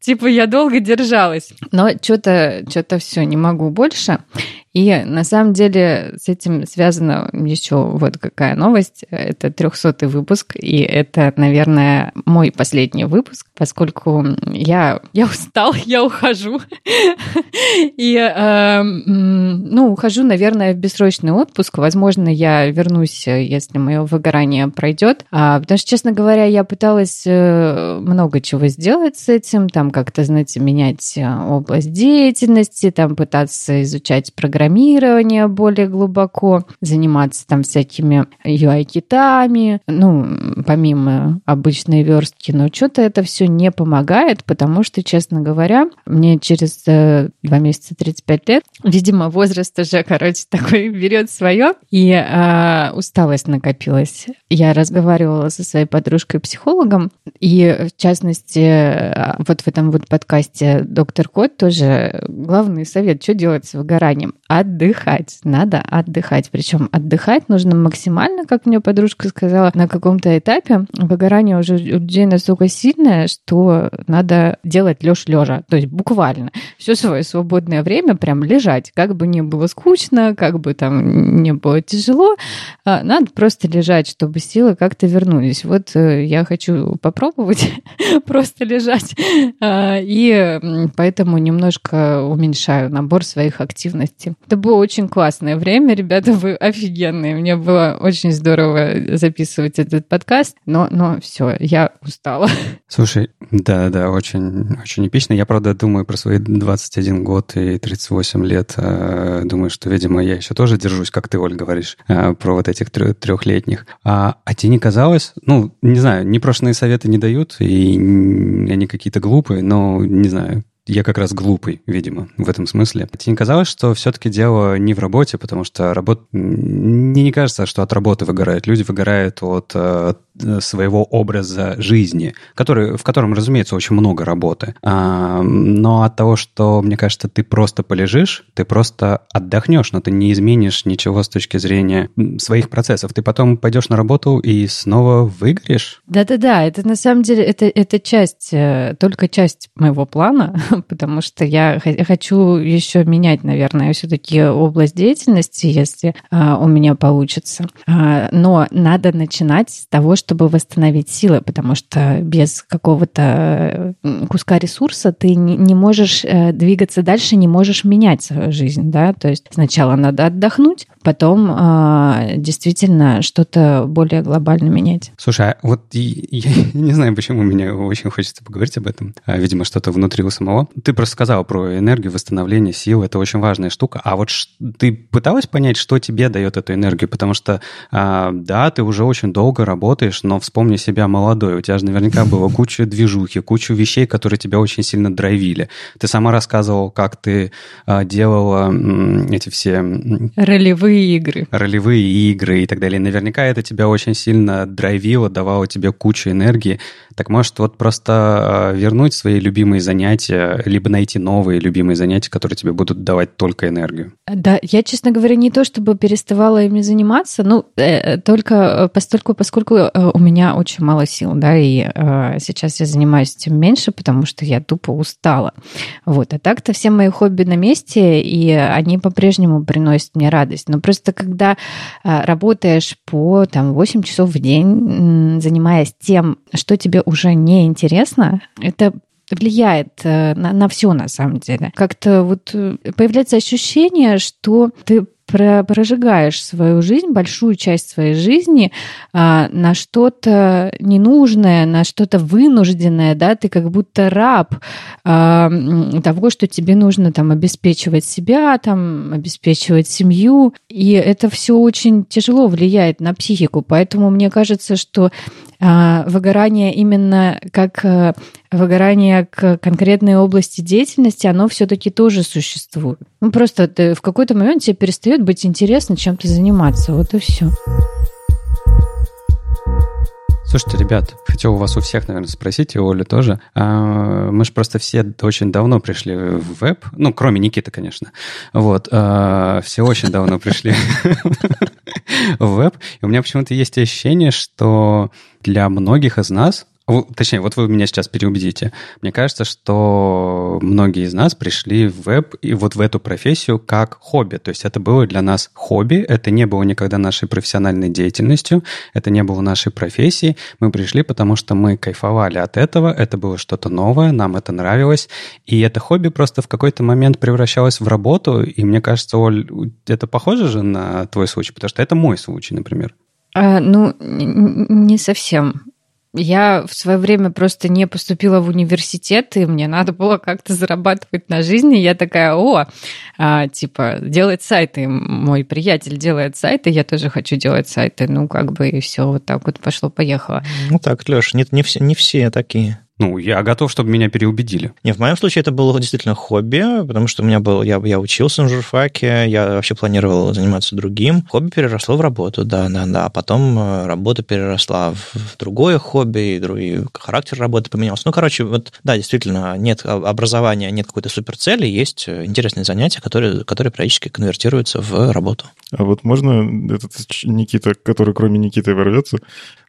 Типа я долго держалась. Но что-то что все, не могу больше. И на самом деле с этим связана еще вот какая новость. Это 300 выпуск, и это, наверное, мой последний выпуск, поскольку я, я устал, я ухожу. И, э, ну, ухожу, наверное, в бессрочный отпуск. Возможно, я вернусь, если мое выгорание пройдет. А, потому что, честно говоря, я пыталась э, много чего сделать с этим, там как-то, знаете, менять э, область деятельности, там пытаться изучать программирование более глубоко, заниматься там всякими UI-китами, ну, помимо обычной верстки, но что-то это все не помогает, потому что, честно говоря, мне через э, два месяца 35 лет, видимо, возраст уже, короче, такой берет свое, и э, усталость накопилась. Я разговаривала со своей подружкой-психологом, и, в частности, э, вот в этом вот подкасте «Доктор Кот» тоже главный совет, что делать с выгоранием отдыхать. Надо отдыхать. Причем отдыхать нужно максимально, как мне подружка сказала, на каком-то этапе выгорание уже у людей настолько сильное, что надо делать лёж лежа. То есть буквально все свое свободное время прям лежать. Как бы не было скучно, как бы там не было тяжело, а, надо просто лежать, чтобы силы как-то вернулись. Вот э, я хочу попробовать просто лежать. А, и поэтому немножко уменьшаю набор своих активностей. Это было очень классное время, ребята, вы офигенные. Мне было очень здорово записывать этот подкаст, но, но все, я устала. Слушай, да-да, очень, очень эпично. Я, правда, думаю про свои 21 год и 38 лет. Э, думаю, что, видимо, я еще тоже держусь, как ты, Оль, говоришь, э, про вот этих трехлетних. А, а тебе не казалось, ну, не знаю, непрошенные советы не дают, и они какие-то глупые, но, не знаю, я как раз глупый, видимо, в этом смысле. Тебе не казалось, что все-таки дело не в работе, потому что работа... Мне не кажется, что от работы выгорают. Люди выгорают от э, своего образа жизни, который, в котором, разумеется, очень много работы. А, но от того, что, мне кажется, ты просто полежишь, ты просто отдохнешь, но ты не изменишь ничего с точки зрения своих процессов. Ты потом пойдешь на работу и снова выгоришь. Да-да-да, это на самом деле, это, это часть, э, только часть моего плана, потому что я хочу еще менять, наверное, все-таки область деятельности, если а, у меня получится. А, но надо начинать с того, чтобы восстановить силы, потому что без какого-то куска ресурса ты не, можешь э, двигаться дальше, не можешь менять свою жизнь, да, то есть сначала надо отдохнуть, потом а, действительно что-то более глобально менять. Слушай, а вот я не знаю, почему мне очень хочется поговорить об этом. Видимо, что-то внутри у самого. Ты просто сказал про энергию, восстановление сил. Это очень важная штука. А вот ты пыталась понять, что тебе дает эту энергию? Потому что, а, да, ты уже очень долго работаешь, но вспомни себя молодой. У тебя же наверняка было куча движухи, кучу вещей, которые тебя очень сильно драйвили. Ты сама рассказывал, как ты а, делала эти все... Ролевые игры. Ролевые игры и так далее. Наверняка это тебя очень сильно драйвило, давало тебе кучу энергии. Так может, вот просто а, вернуть свои любимые занятия либо найти новые любимые занятия, которые тебе будут давать только энергию. Да, я, честно говоря, не то чтобы переставала ими заниматься, ну, э, только постольку, поскольку у меня очень мало сил, да, и сейчас я занимаюсь тем меньше, потому что я тупо устала. Вот, а так-то все мои хобби на месте, и они по-прежнему приносят мне радость. Но просто когда работаешь по там 8 часов в день, занимаясь тем, что тебе уже не интересно, это влияет э, на, на все на самом деле. Как-то вот э, появляется ощущение, что ты прожигаешь свою жизнь, большую часть своей жизни а, на что-то ненужное, на что-то вынужденное, да, ты как будто раб а, того, что тебе нужно там обеспечивать себя, там обеспечивать семью, и это все очень тяжело влияет на психику, поэтому мне кажется, что выгорание именно как э, выгорание к конкретной области деятельности, оно все-таки тоже существует. Ну, просто ты в какой-то момент тебе перестает быть интересно чем-то заниматься. Вот и все. Слушайте, ребят, хотел у вас у всех, наверное, спросить, и Оля тоже. А, мы же просто все очень давно пришли в веб, ну, кроме Никиты, конечно. Вот, а, все очень давно пришли в веб. И у меня почему-то есть ощущение, что для многих из нас Точнее, вот вы меня сейчас переубедите. Мне кажется, что многие из нас пришли в веб и вот в эту профессию как хобби. То есть это было для нас хобби, это не было никогда нашей профессиональной деятельностью, это не было нашей профессией. Мы пришли, потому что мы кайфовали от этого, это было что-то новое, нам это нравилось. И это хобби просто в какой-то момент превращалось в работу. И мне кажется, Оль, это похоже же на твой случай, потому что это мой случай, например. А, ну, не совсем. Я в свое время просто не поступила в университет, и мне надо было как-то зарабатывать на жизнь. И я такая, о, а, типа, делать сайты. Мой приятель делает сайты, я тоже хочу делать сайты. Ну, как бы, и все, вот так вот пошло-поехало. Ну так, Леш, не, не, все, не все такие. Ну, я готов, чтобы меня переубедили. Не, в моем случае это было действительно хобби, потому что у меня был, я, я учился на журфаке, я вообще планировал заниматься другим. Хобби переросло в работу, да, да, да. А потом э, работа переросла в другое хобби, и характер работы поменялся. Ну, короче, вот, да, действительно, нет образования, нет какой-то суперцели, есть э, интересные занятия, которые, которые периодически конвертируются в работу. А вот можно этот Никита, который кроме Никиты ворвется?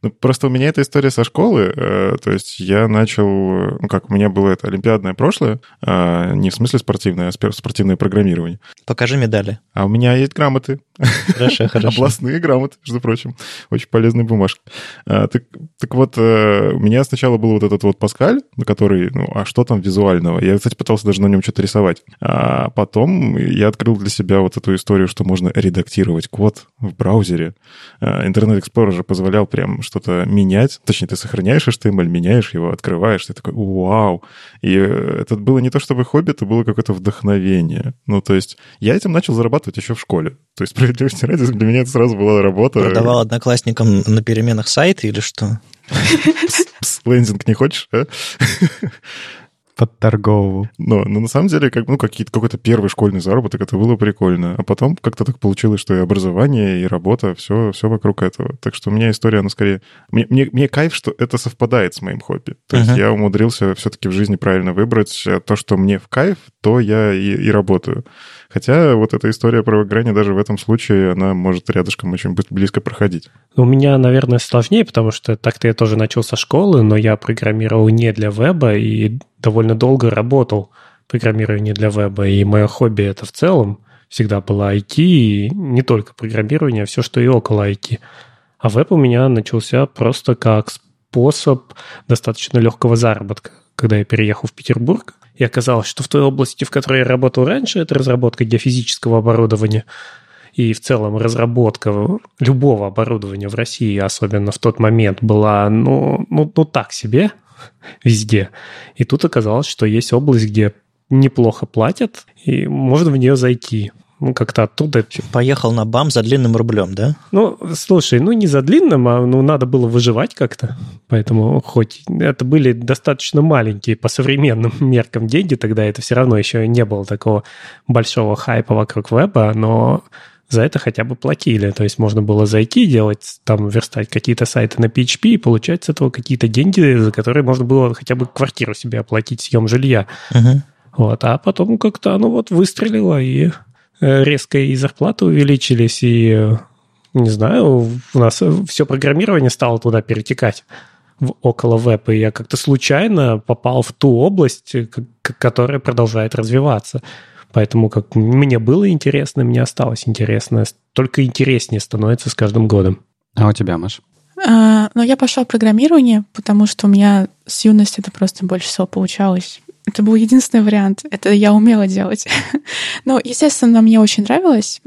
Ну, просто у меня эта история со школы, э, то есть я начал, ну как, у меня было это олимпиадное прошлое, э, не в смысле спортивное, а спортивное программирование. Покажи медали. А у меня есть грамоты. Хорошо, хорошо. Областные грамоты, между прочим. Очень полезная бумажка. А, так, так вот, э, у меня сначала был вот этот вот Паскаль, на который, ну, а что там визуального? Я, кстати, пытался даже на нем что-то рисовать. А потом я открыл для себя вот эту историю, что можно редактировать код в браузере. Internet Explorer же позволял прям что-то менять. Точнее, ты сохраняешь HTML, меняешь его, открываешь, ты такой, вау. И э, это было не то чтобы хобби, это было какое-то вдохновение. Ну, то есть я этим начал зарабатывать еще в школе. То есть, справедливости ради, для меня это сразу была работа. Продавал одноклассникам на переменах сайты или что? Лендинг не хочешь, а? подторговывал. Но, но на самом деле, как, ну, какие-то, какой-то первый школьный заработок, это было прикольно. А потом как-то так получилось, что и образование, и работа, все, все вокруг этого. Так что у меня история, она скорее... Мне, мне, мне кайф, что это совпадает с моим хобби. То uh-huh. есть я умудрился все-таки в жизни правильно выбрать то, что мне в кайф, то я и, и работаю. Хотя вот эта история про выгорание даже в этом случае, она может рядышком очень близко проходить. У меня, наверное, сложнее, потому что так-то я тоже начал со школы, но я программировал не для веба и довольно долго работал программирование для веба. И мое хобби это в целом всегда было IT, и не только программирование, а все, что и около IT. А веб у меня начался просто как способ достаточно легкого заработка. Когда я переехал в Петербург, и оказалось, что в той области, в которой я работал раньше, это разработка геофизического оборудования, и в целом разработка любого оборудования в России, особенно в тот момент, была, ну, ну, ну так себе везде. И тут оказалось, что есть область, где неплохо платят, и можно в нее зайти ну, как-то оттуда... Поехал на БАМ за длинным рублем, да? Ну, слушай, ну не за длинным, а ну надо было выживать как-то. Поэтому хоть это были достаточно маленькие по современным меркам деньги, тогда это все равно еще не было такого большого хайпа вокруг веба, но за это хотя бы платили. То есть можно было зайти, делать, там, верстать какие-то сайты на PHP и получать с этого какие-то деньги, за которые можно было хотя бы квартиру себе оплатить, съем жилья. Uh-huh. Вот, а потом как-то оно вот выстрелило, и резко и зарплаты увеличились, и, э, не знаю, у нас все программирование стало туда перетекать в около веб, и я как-то случайно попал в ту область, которая продолжает развиваться. Поэтому как мне было интересно, мне осталось интересно. Только интереснее становится с каждым годом. А у тебя, Маш? А, ну, я пошла в программирование, потому что у меня с юности это просто больше всего получалось. Это был единственный вариант. Это я умела делать. Но, естественно, мне очень нравилось.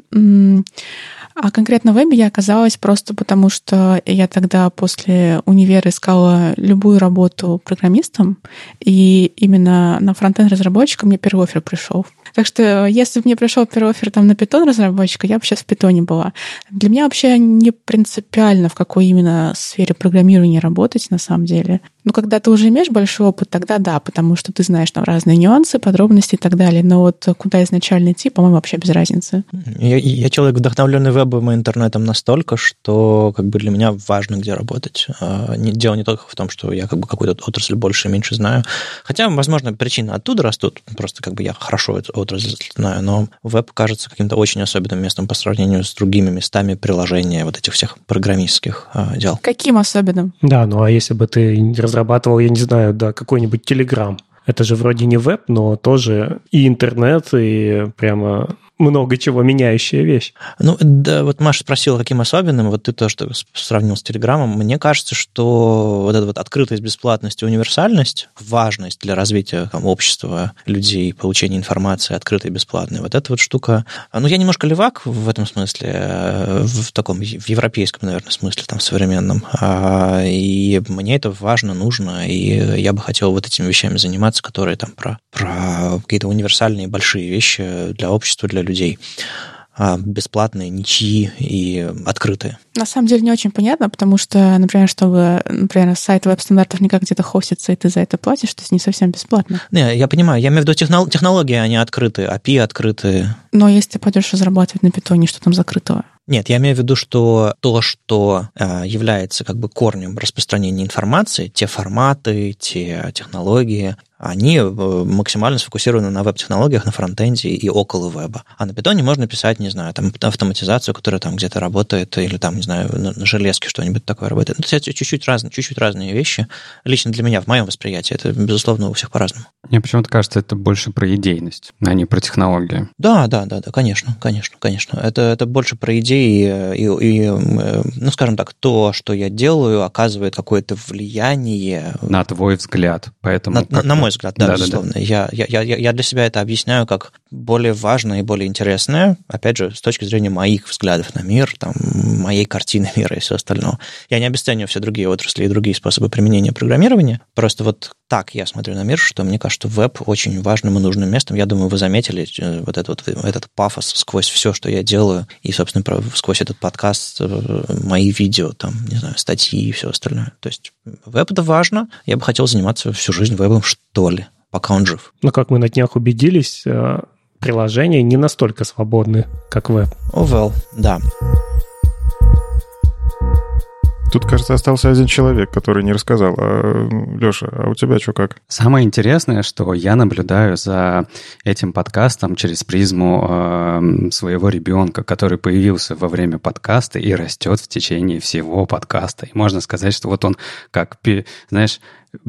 А конкретно в вебе я оказалась просто потому, что я тогда после универа искала любую работу программистом, и именно на фронтенд разработчика мне первый офер пришел. Так что если бы мне пришел первый офер там на питон разработчика, я бы сейчас в питоне была. Для меня вообще не принципиально, в какой именно сфере программирования работать на самом деле. Ну, когда ты уже имеешь большой опыт, тогда да, потому что ты знаешь там разные нюансы, подробности и так далее. Но вот куда изначально идти, по-моему, вообще без разницы. Я, я человек, вдохновленный вебом и интернетом настолько, что как бы для меня важно, где работать. А, дело не только в том, что я как бы какую-то отрасль больше и меньше знаю. Хотя, возможно, причины оттуда растут. Просто как бы я хорошо эту отрасль знаю. Но веб кажется каким-то очень особенным местом по сравнению с другими местами приложения вот этих всех программистских а, дел. Каким особенным? Да, ну а если бы ты разрабатывал, я не знаю, да, какой-нибудь Telegram. Это же вроде не веб, но тоже и интернет, и прямо много чего меняющая вещь. Ну, да, вот Маша спросила, каким особенным, вот ты тоже сравнил с Телеграмом. Мне кажется, что вот эта вот открытость, бесплатность и универсальность, важность для развития там, общества, людей, получения информации открытой и бесплатной, вот эта вот штука... Ну, я немножко левак в этом смысле, э, в таком, в европейском, наверное, смысле, там, современном. А, и мне это важно, нужно, и я бы хотел вот этими вещами заниматься, которые там про, про какие-то универсальные большие вещи для общества, для людей людей а, бесплатные, ничьи и открытые. На самом деле не очень понятно, потому что, например, чтобы, например, сайт веб-стандартов никак где-то хостится, и ты за это платишь, то есть не совсем бесплатно. Не, я понимаю, я имею в виду технологии, они открытые, API открытые. Но если ты пойдешь разрабатывать на питоне, что там закрытого? Нет, я имею в виду, что то, что э, является как бы корнем распространения информации, те форматы, те технологии, они э, максимально сфокусированы на веб-технологиях, на фронтенде и около веба. А на питоне можно писать, не знаю, там автоматизацию, которая там где-то работает, или там, не знаю, на, на железке что-нибудь такое работает. Ну, то есть чуть-чуть разные, чуть-чуть разные вещи. Лично для меня, в моем восприятии, это, безусловно, у всех по-разному. Мне почему-то кажется, это больше про идейность, а не про технологию. Да, да, да, да, конечно, конечно, конечно. Это, это больше про идеи и, и, э, ну, скажем так, то, что я делаю, оказывает какое-то влияние... На твой взгляд. Поэтому на, на, на мой взгляд, да, да безусловно. Да, да. Я, я, я, я для себя это объясняю как более важное и более интересное, опять же, с точки зрения моих взглядов на мир, там, моей картины мира и все остальное. Я не обесцениваю все другие отрасли и другие способы применения программирования. Просто вот так я смотрю на мир, что мне кажется, веб очень важным и нужным местом. Я думаю, вы заметили э, вот этот, вот, этот пафос сквозь все, что я делаю, и, собственно, сквозь этот подкаст, э, мои видео, там, не знаю, статьи и все остальное. То есть веб это важно. Я бы хотел заниматься всю жизнь вебом, что ли, пока он жив. Но как мы на днях убедились, э, приложения не настолько свободны, как веб. Oh well, да. Тут, кажется, остался один человек, который не рассказал. А, Леша, а у тебя что как? Самое интересное, что я наблюдаю за этим подкастом через призму э, своего ребенка, который появился во время подкаста и растет в течение всего подкаста. И можно сказать, что вот он как, знаешь,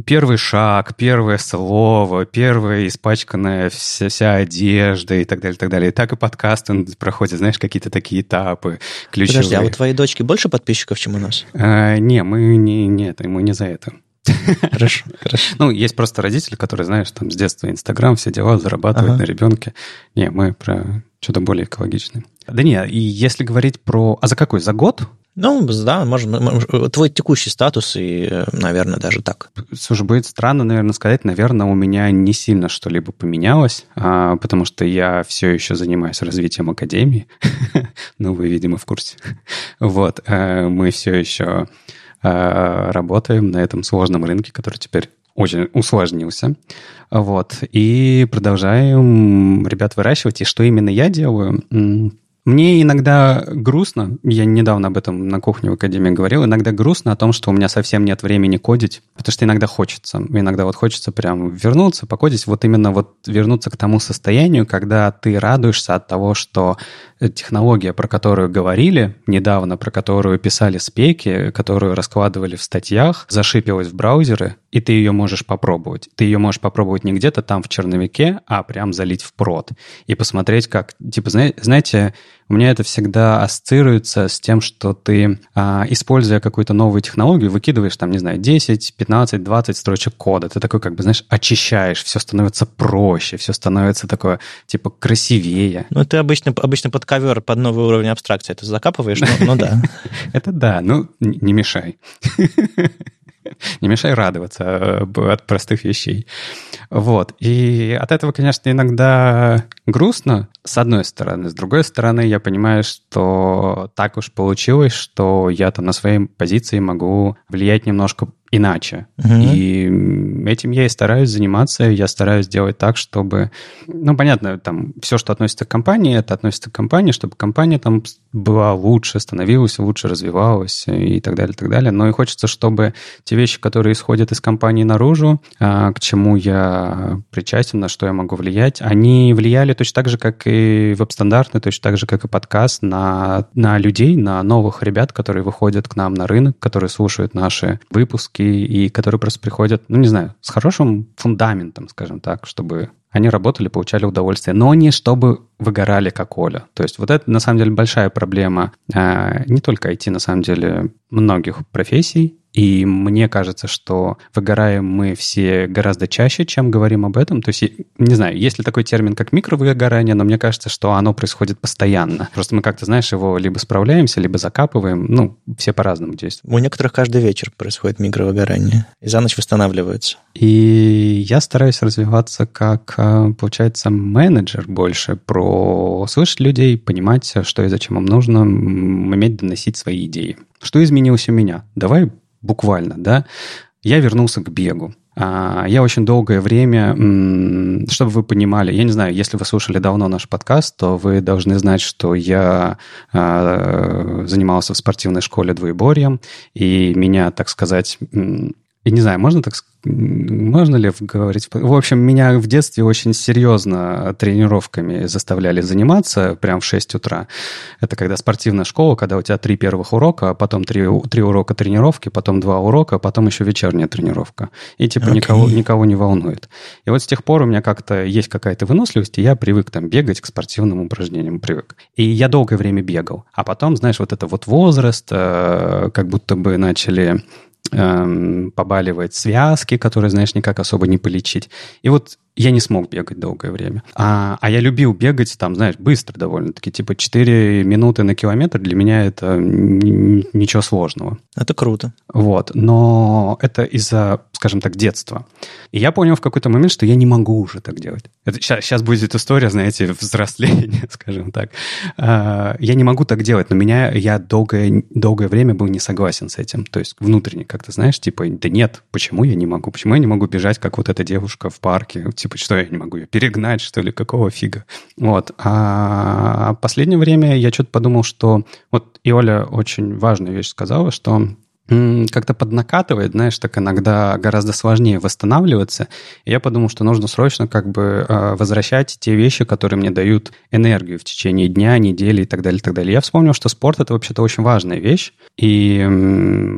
первый шаг, первое слово, первая испачканная вся, вся одежда и так далее, и так далее. И так и подкаст он проходит, знаешь, какие-то такие этапы ключевые. Подожди, а у твоей дочки больше подписчиков, чем у нас? А, не, мы не, нет, ему не за это. Хорошо, хорошо. Ну, есть просто родители, которые, знаешь, там с детства Инстаграм, все дела, зарабатывают ага. на ребенке. Не, мы про что-то более экологичное. Да не, и если говорить про... А за какой? За год? Ну, да, можно, твой текущий статус и, наверное, даже так. Слушай, будет странно, наверное, сказать, наверное, у меня не сильно что-либо поменялось, а, потому что я все еще занимаюсь развитием академии. ну, вы, видимо, в курсе. вот, а, мы все еще работаем на этом сложном рынке, который теперь очень усложнился. Вот. И продолжаем ребят выращивать. И что именно я делаю? Мне иногда грустно, я недавно об этом на кухне в Академии говорил, иногда грустно о том, что у меня совсем нет времени кодить, потому что иногда хочется. Иногда вот хочется прям вернуться, покодить, вот именно вот вернуться к тому состоянию, когда ты радуешься от того, что технология, про которую говорили недавно, про которую писали спеки, которую раскладывали в статьях, зашипилась в браузеры, и ты ее можешь попробовать. Ты ее можешь попробовать не где-то там в черновике, а прям залить в прод и посмотреть, как... Типа, знаете, у меня это всегда ассоциируется с тем, что ты, а, используя какую-то новую технологию, выкидываешь там, не знаю, 10, 15, 20 строчек кода. Ты такой, как бы, знаешь, очищаешь, все становится проще, все становится такое, типа, красивее. Ну, ты обычно, обычно под ковер, под новый уровень абстракции это закапываешь, ну да. Это да, ну, не мешай. Не мешай радоваться э, от простых вещей. Вот. И от этого, конечно, иногда грустно, с одной стороны. С другой стороны, я понимаю, что так уж получилось, что я там на своей позиции могу влиять немножко иначе. Угу. И этим я и стараюсь заниматься. Я стараюсь делать так, чтобы... Ну, понятно, там все, что относится к компании, это относится к компании, чтобы компания там была лучше, становилась лучше, развивалась и так далее, и так далее. Но и хочется, чтобы те вещи, которые исходят из компании наружу, а, к чему я причастен, на что я могу влиять, они влияли точно так же, как и веб-стандарты, точно так же, как и подкаст на, на людей, на новых ребят, которые выходят к нам на рынок, которые слушают наши выпуски, и которые просто приходят, ну, не знаю, с хорошим фундаментом, скажем так, чтобы они работали, получали удовольствие, но не чтобы выгорали, как Оля. То есть вот это, на самом деле, большая проблема э, не только IT, на самом деле, многих профессий, и мне кажется, что выгораем мы все гораздо чаще, чем говорим об этом. То есть, не знаю, есть ли такой термин, как микровыгорание, но мне кажется, что оно происходит постоянно. Просто мы как-то, знаешь, его либо справляемся, либо закапываем. Ну, все по-разному действуют. У некоторых каждый вечер происходит микровыгорание, и за ночь восстанавливаются. И я стараюсь развиваться как, получается, менеджер больше про слышать людей, понимать, что и зачем им нужно, уметь доносить свои идеи. Что изменилось у меня? Давай буквально, да, я вернулся к бегу. А, я очень долгое время, чтобы вы понимали, я не знаю, если вы слушали давно наш подкаст, то вы должны знать, что я а, занимался в спортивной школе двоеборьем, и меня, так сказать, и не знаю, можно так можно ли говорить? В общем, меня в детстве очень серьезно тренировками заставляли заниматься, прям в 6 утра. Это когда спортивная школа, когда у тебя три первых урока, а потом три, три урока тренировки, потом два урока, а потом еще вечерняя тренировка. И типа okay. никого, никого не волнует. И вот с тех пор у меня как-то есть какая-то выносливость, и я привык там бегать к спортивным упражнениям, привык. И я долгое время бегал. А потом, знаешь, вот это вот возраст, э, как будто бы начали эм, связки, которые, знаешь, никак особо не полечить. И вот я не смог бегать долгое время. А, а я любил бегать там, знаешь, быстро довольно-таки. Типа 4 минуты на километр для меня это ничего сложного. Это круто. Вот. Но это из-за, скажем так, детства. И я понял в какой-то момент, что я не могу уже так делать. Это, сейчас, сейчас будет история, знаете, взросления, скажем так. А, я не могу так делать, но меня, я долгое, долгое время был не согласен с этим. То есть внутренне как-то, знаешь, типа, да нет, почему я не могу? Почему я не могу бежать, как вот эта девушка в парке? Типа, что я не могу ее перегнать, что ли? Какого фига? Вот. А в последнее время я что-то подумал, что... Вот и Оля очень важную вещь сказала, что как-то поднакатывает, знаешь, так иногда гораздо сложнее восстанавливаться. И я подумал, что нужно срочно как бы а, возвращать те вещи, которые мне дают энергию в течение дня, недели и так далее, и так далее. Я вспомнил, что спорт — это вообще-то очень важная вещь, и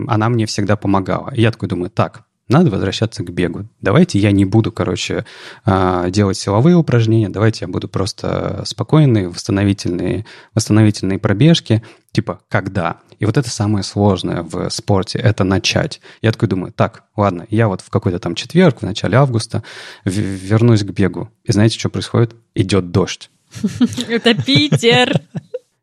она мне всегда помогала. И я такой думаю, так, надо возвращаться к бегу. Давайте я не буду, короче, а, делать силовые упражнения, давайте я буду просто спокойные, восстановительные, восстановительные пробежки, типа когда. И вот это самое сложное в спорте, это начать. Я такой думаю, так, ладно, я вот в какой-то там четверг, в начале августа вернусь к бегу. И знаете, что происходит? Идет дождь. Это Питер.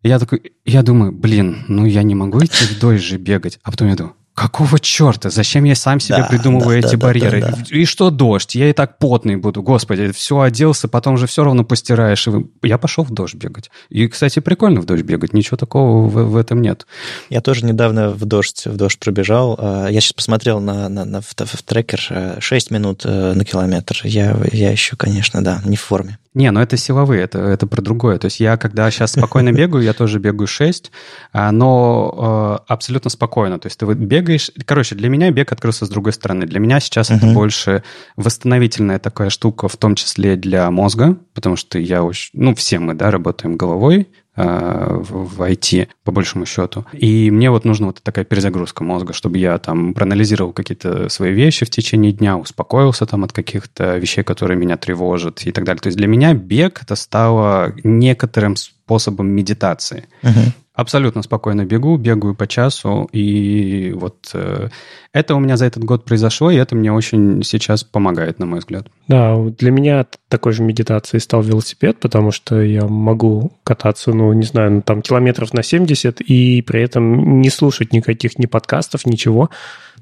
Я такой, я думаю, блин, ну я не могу идти в дождь же бегать. А потом я думаю, Какого черта? Зачем я сам себе да, придумываю да, эти да, барьеры? Да, да, да. И что дождь? Я и так потный буду. Господи, все оделся, потом же все равно постираешь. И Я пошел в дождь бегать. И, кстати, прикольно в дождь бегать. Ничего такого в, в этом нет. Я тоже недавно в дождь, в дождь пробежал. А, я сейчас посмотрел на, на, на в, в трекер 6 минут э, на километр. Я, я еще, конечно, да, не в форме. Не, ну это силовые, это, это про другое. То есть я, когда сейчас спокойно бегаю, я тоже бегаю 6, а, но э, абсолютно спокойно. То есть ты бегаешь... Короче, для меня бег открылся с другой стороны. Для меня сейчас uh-huh. это больше восстановительная такая штука, в том числе для мозга, потому что я очень... Ну, все мы, да, работаем головой, в IT, по большому счету. И мне вот нужна вот такая перезагрузка мозга, чтобы я там проанализировал какие-то свои вещи в течение дня, успокоился там от каких-то вещей, которые меня тревожат и так далее. То есть для меня бег это стало некоторым способом медитации. Uh-huh абсолютно спокойно бегу, бегаю по часу, и вот э, это у меня за этот год произошло, и это мне очень сейчас помогает, на мой взгляд. Да, для меня такой же медитацией стал велосипед, потому что я могу кататься, ну, не знаю, ну, там километров на 70, и при этом не слушать никаких ни подкастов, ничего.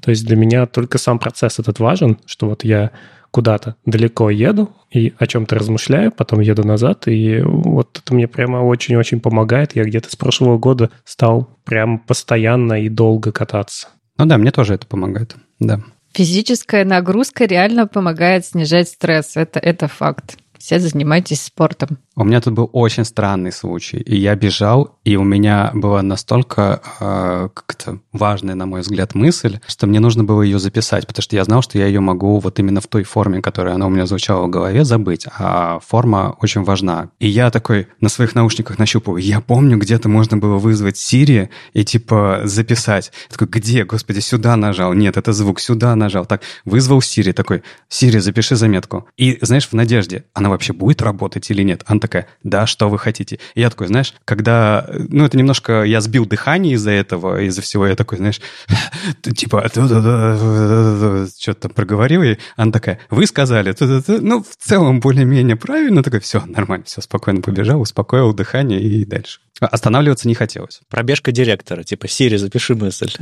То есть для меня только сам процесс этот важен, что вот я куда-то далеко еду и о чем-то размышляю, потом еду назад, и вот это мне прямо очень-очень помогает. Я где-то с прошлого года стал прям постоянно и долго кататься. Ну да, мне тоже это помогает, да. Физическая нагрузка реально помогает снижать стресс, это, это факт. Все занимайтесь спортом. У меня тут был очень странный случай. И я бежал, и у меня была настолько э, как-то важная, на мой взгляд, мысль, что мне нужно было ее записать, потому что я знал, что я ее могу вот именно в той форме, которая она у меня звучала в голове, забыть. А форма очень важна. И я такой на своих наушниках нащупал. Я помню, где-то можно было вызвать Siri и типа записать. Я такой, где? Господи, сюда нажал. Нет, это звук. Сюда нажал. Так, вызвал Siri. Такой, Siri, запиши заметку. И знаешь, в надежде, она вообще будет работать или нет? Она такая, да, что вы хотите? И я такой, знаешь, когда, ну, это немножко, я сбил дыхание из-за этого, из-за всего, я такой, знаешь, типа, что-то там проговорил, и она такая, вы сказали, ну, в целом более-менее правильно, такой, все, нормально, все, спокойно побежал, успокоил дыхание и дальше. Останавливаться не хотелось. Пробежка директора, типа, Сири, запиши мысль.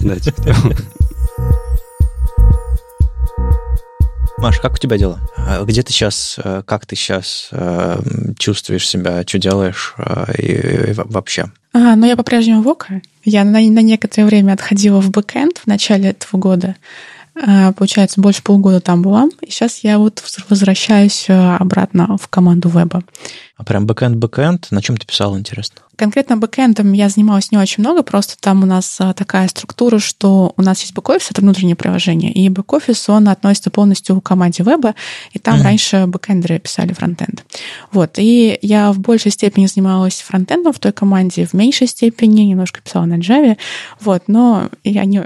Да, типа Маш, как у тебя дела? А где ты сейчас, э, как ты сейчас э, чувствуешь себя, что делаешь э, и, вообще? А, ну я по-прежнему в Okko. Я на, на некоторое время отходила в бэкэнд в начале этого года. А, получается, больше полгода там была. И сейчас я вот возвращаюсь обратно в команду веба. А прям бэкэнд-бэкэнд? На чем ты писал, интересно? Конкретно бэкэндом я занималась не очень много, просто там у нас а, такая структура, что у нас есть бэк-офис, это внутреннее приложение, и бэк-офис, он относится полностью к команде веба, и там mm-hmm. раньше бэкэндеры писали фронтенд. Вот, и я в большей степени занималась фронтендом в той команде, в меньшей степени немножко писала на Java, вот, но я не,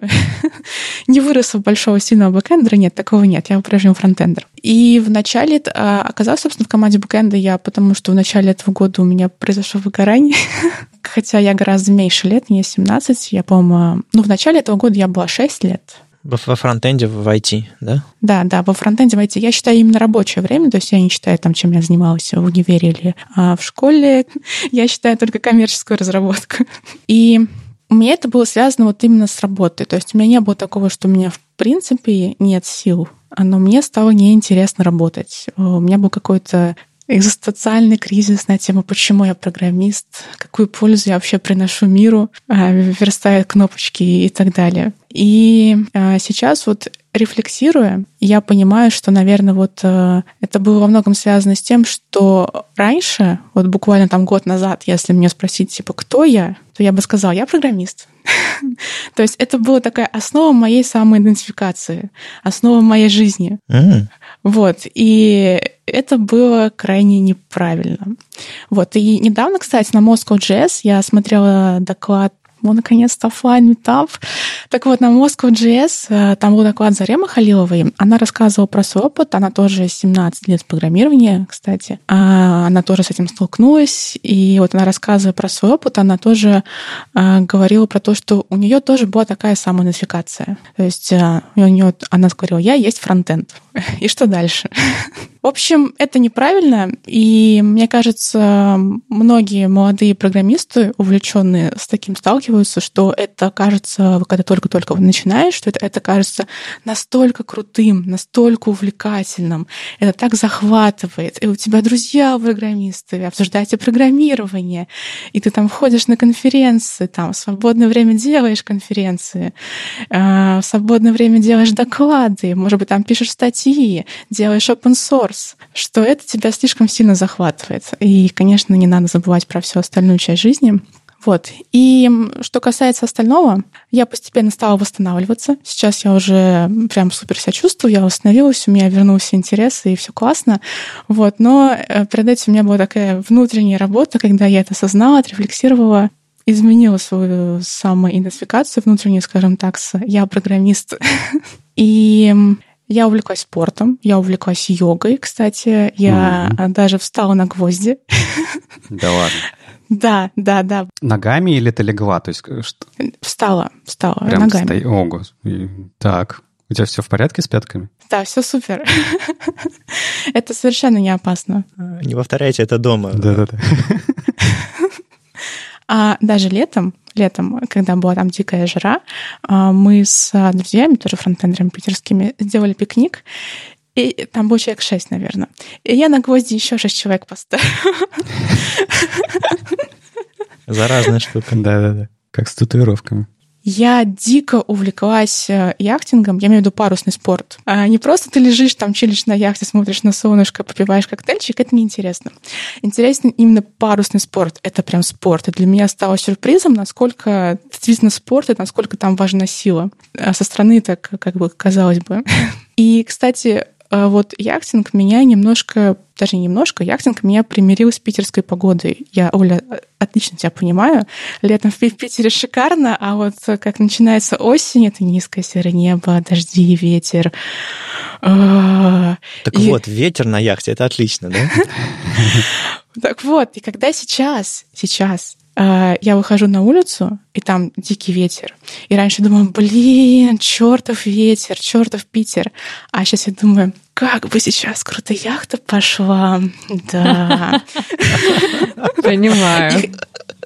не выросла большого сильного бэкэндера, нет, такого нет, я по-прежнему фронтендер. И в начале а, оказалась, собственно, в команде бэкэнда я, потому что в начале этого года у меня произошло выгорание, хотя я гораздо меньше лет, мне 17, я, по-моему, ну, в начале этого года я была 6 лет. Во фронтенде в IT, да? Да, да, во фронтенде в IT. Я считаю именно рабочее время, то есть я не считаю там, чем я занималась в универе или а, в школе. Я считаю только коммерческую разработку. И у меня это было связано вот именно с работой. То есть у меня не было такого, что у меня в принципе нет сил но мне стало неинтересно работать. У меня был какой-то экзистенциальный кризис на тему, почему я программист, какую пользу я вообще приношу миру, а, верстая кнопочки и так далее. И а, сейчас вот рефлексируя, я понимаю, что, наверное, вот э, это было во многом связано с тем, что раньше, вот буквально там год назад, если меня спросить, типа, кто я, то я бы сказала, я программист. То есть это была такая основа моей самоидентификации, основа моей жизни. Вот. И это было крайне неправильно. Вот. И недавно, кстати, на Moscow.js я смотрела доклад ну, наконец-то офлайн метап. Так вот, на Moscow.js э, там был доклад Заремы Халиловой. Она рассказывала про свой опыт. Она тоже 17 лет программирования, кстати. А она тоже с этим столкнулась. И вот она рассказывая про свой опыт, она тоже а, говорила про то, что у нее тоже была такая самоидентификация. То есть а, у нее, она говорила, я есть фронтенд. И что дальше? В общем, это неправильно, и мне кажется, многие молодые программисты, увлеченные с таким, сталкиваются, что это кажется, когда только-только начинаешь, что это, это кажется настолько крутым, настолько увлекательным, это так захватывает, и у тебя друзья программисты, обсуждаете программирование, и ты там ходишь на конференции, там в свободное время делаешь конференции, а, в свободное время делаешь доклады, может быть, там пишешь статьи России, делаешь open source, что это тебя слишком сильно захватывает. И, конечно, не надо забывать про всю остальную часть жизни. Вот. И что касается остального, я постепенно стала восстанавливаться. Сейчас я уже прям супер себя чувствую, я восстановилась, у меня вернулся интерес, и все классно. Вот. Но э, перед этим у меня была такая внутренняя работа, когда я это осознала, отрефлексировала, изменила свою самоидентификацию внутреннюю, скажем так, с «я программист». И я увлеклась спортом, я увлеклась йогой, кстати. Я mm-hmm. даже встала на гвозди. Да ладно. Да, да, да. Ногами или ты легла? То есть э, что? Встала, встала Прям ногами. Сто... О, господи. Так, у тебя все в порядке с пятками? Да, все супер. это совершенно не опасно. Не повторяйте это дома. Да-да-да. А даже летом, летом, когда была там дикая жара, а, мы с друзьями, тоже фронтендерами питерскими, сделали пикник, и там был человек шесть, наверное. И я на гвозди еще шесть человек поставила. Заразная штука. Да-да-да. Как с татуировками. Я дико увлеклась э, яхтингом, я имею в виду парусный спорт. А не просто ты лежишь там, чилишь на яхте, смотришь на солнышко, попиваешь коктейльчик, это неинтересно. Интересен именно парусный спорт. Это прям спорт. И для меня стало сюрпризом, насколько действительно спорт, и насколько там важна сила. А со стороны так, как бы, казалось бы. И, кстати, а вот яхтинг меня немножко, даже немножко, яхтинг меня примирил с питерской погодой. Я, Оля, отлично тебя понимаю. Летом в Питере шикарно, а вот как начинается осень, это низкое серое небо, дожди, ветер. А, так и... вот, ветер на яхте, это отлично, да? Так вот, и когда сейчас, сейчас я выхожу на улицу, и там дикий ветер. И раньше думаю, блин, чертов ветер, чертов Питер. А сейчас я думаю, как бы сейчас круто яхта пошла. Да. Понимаю.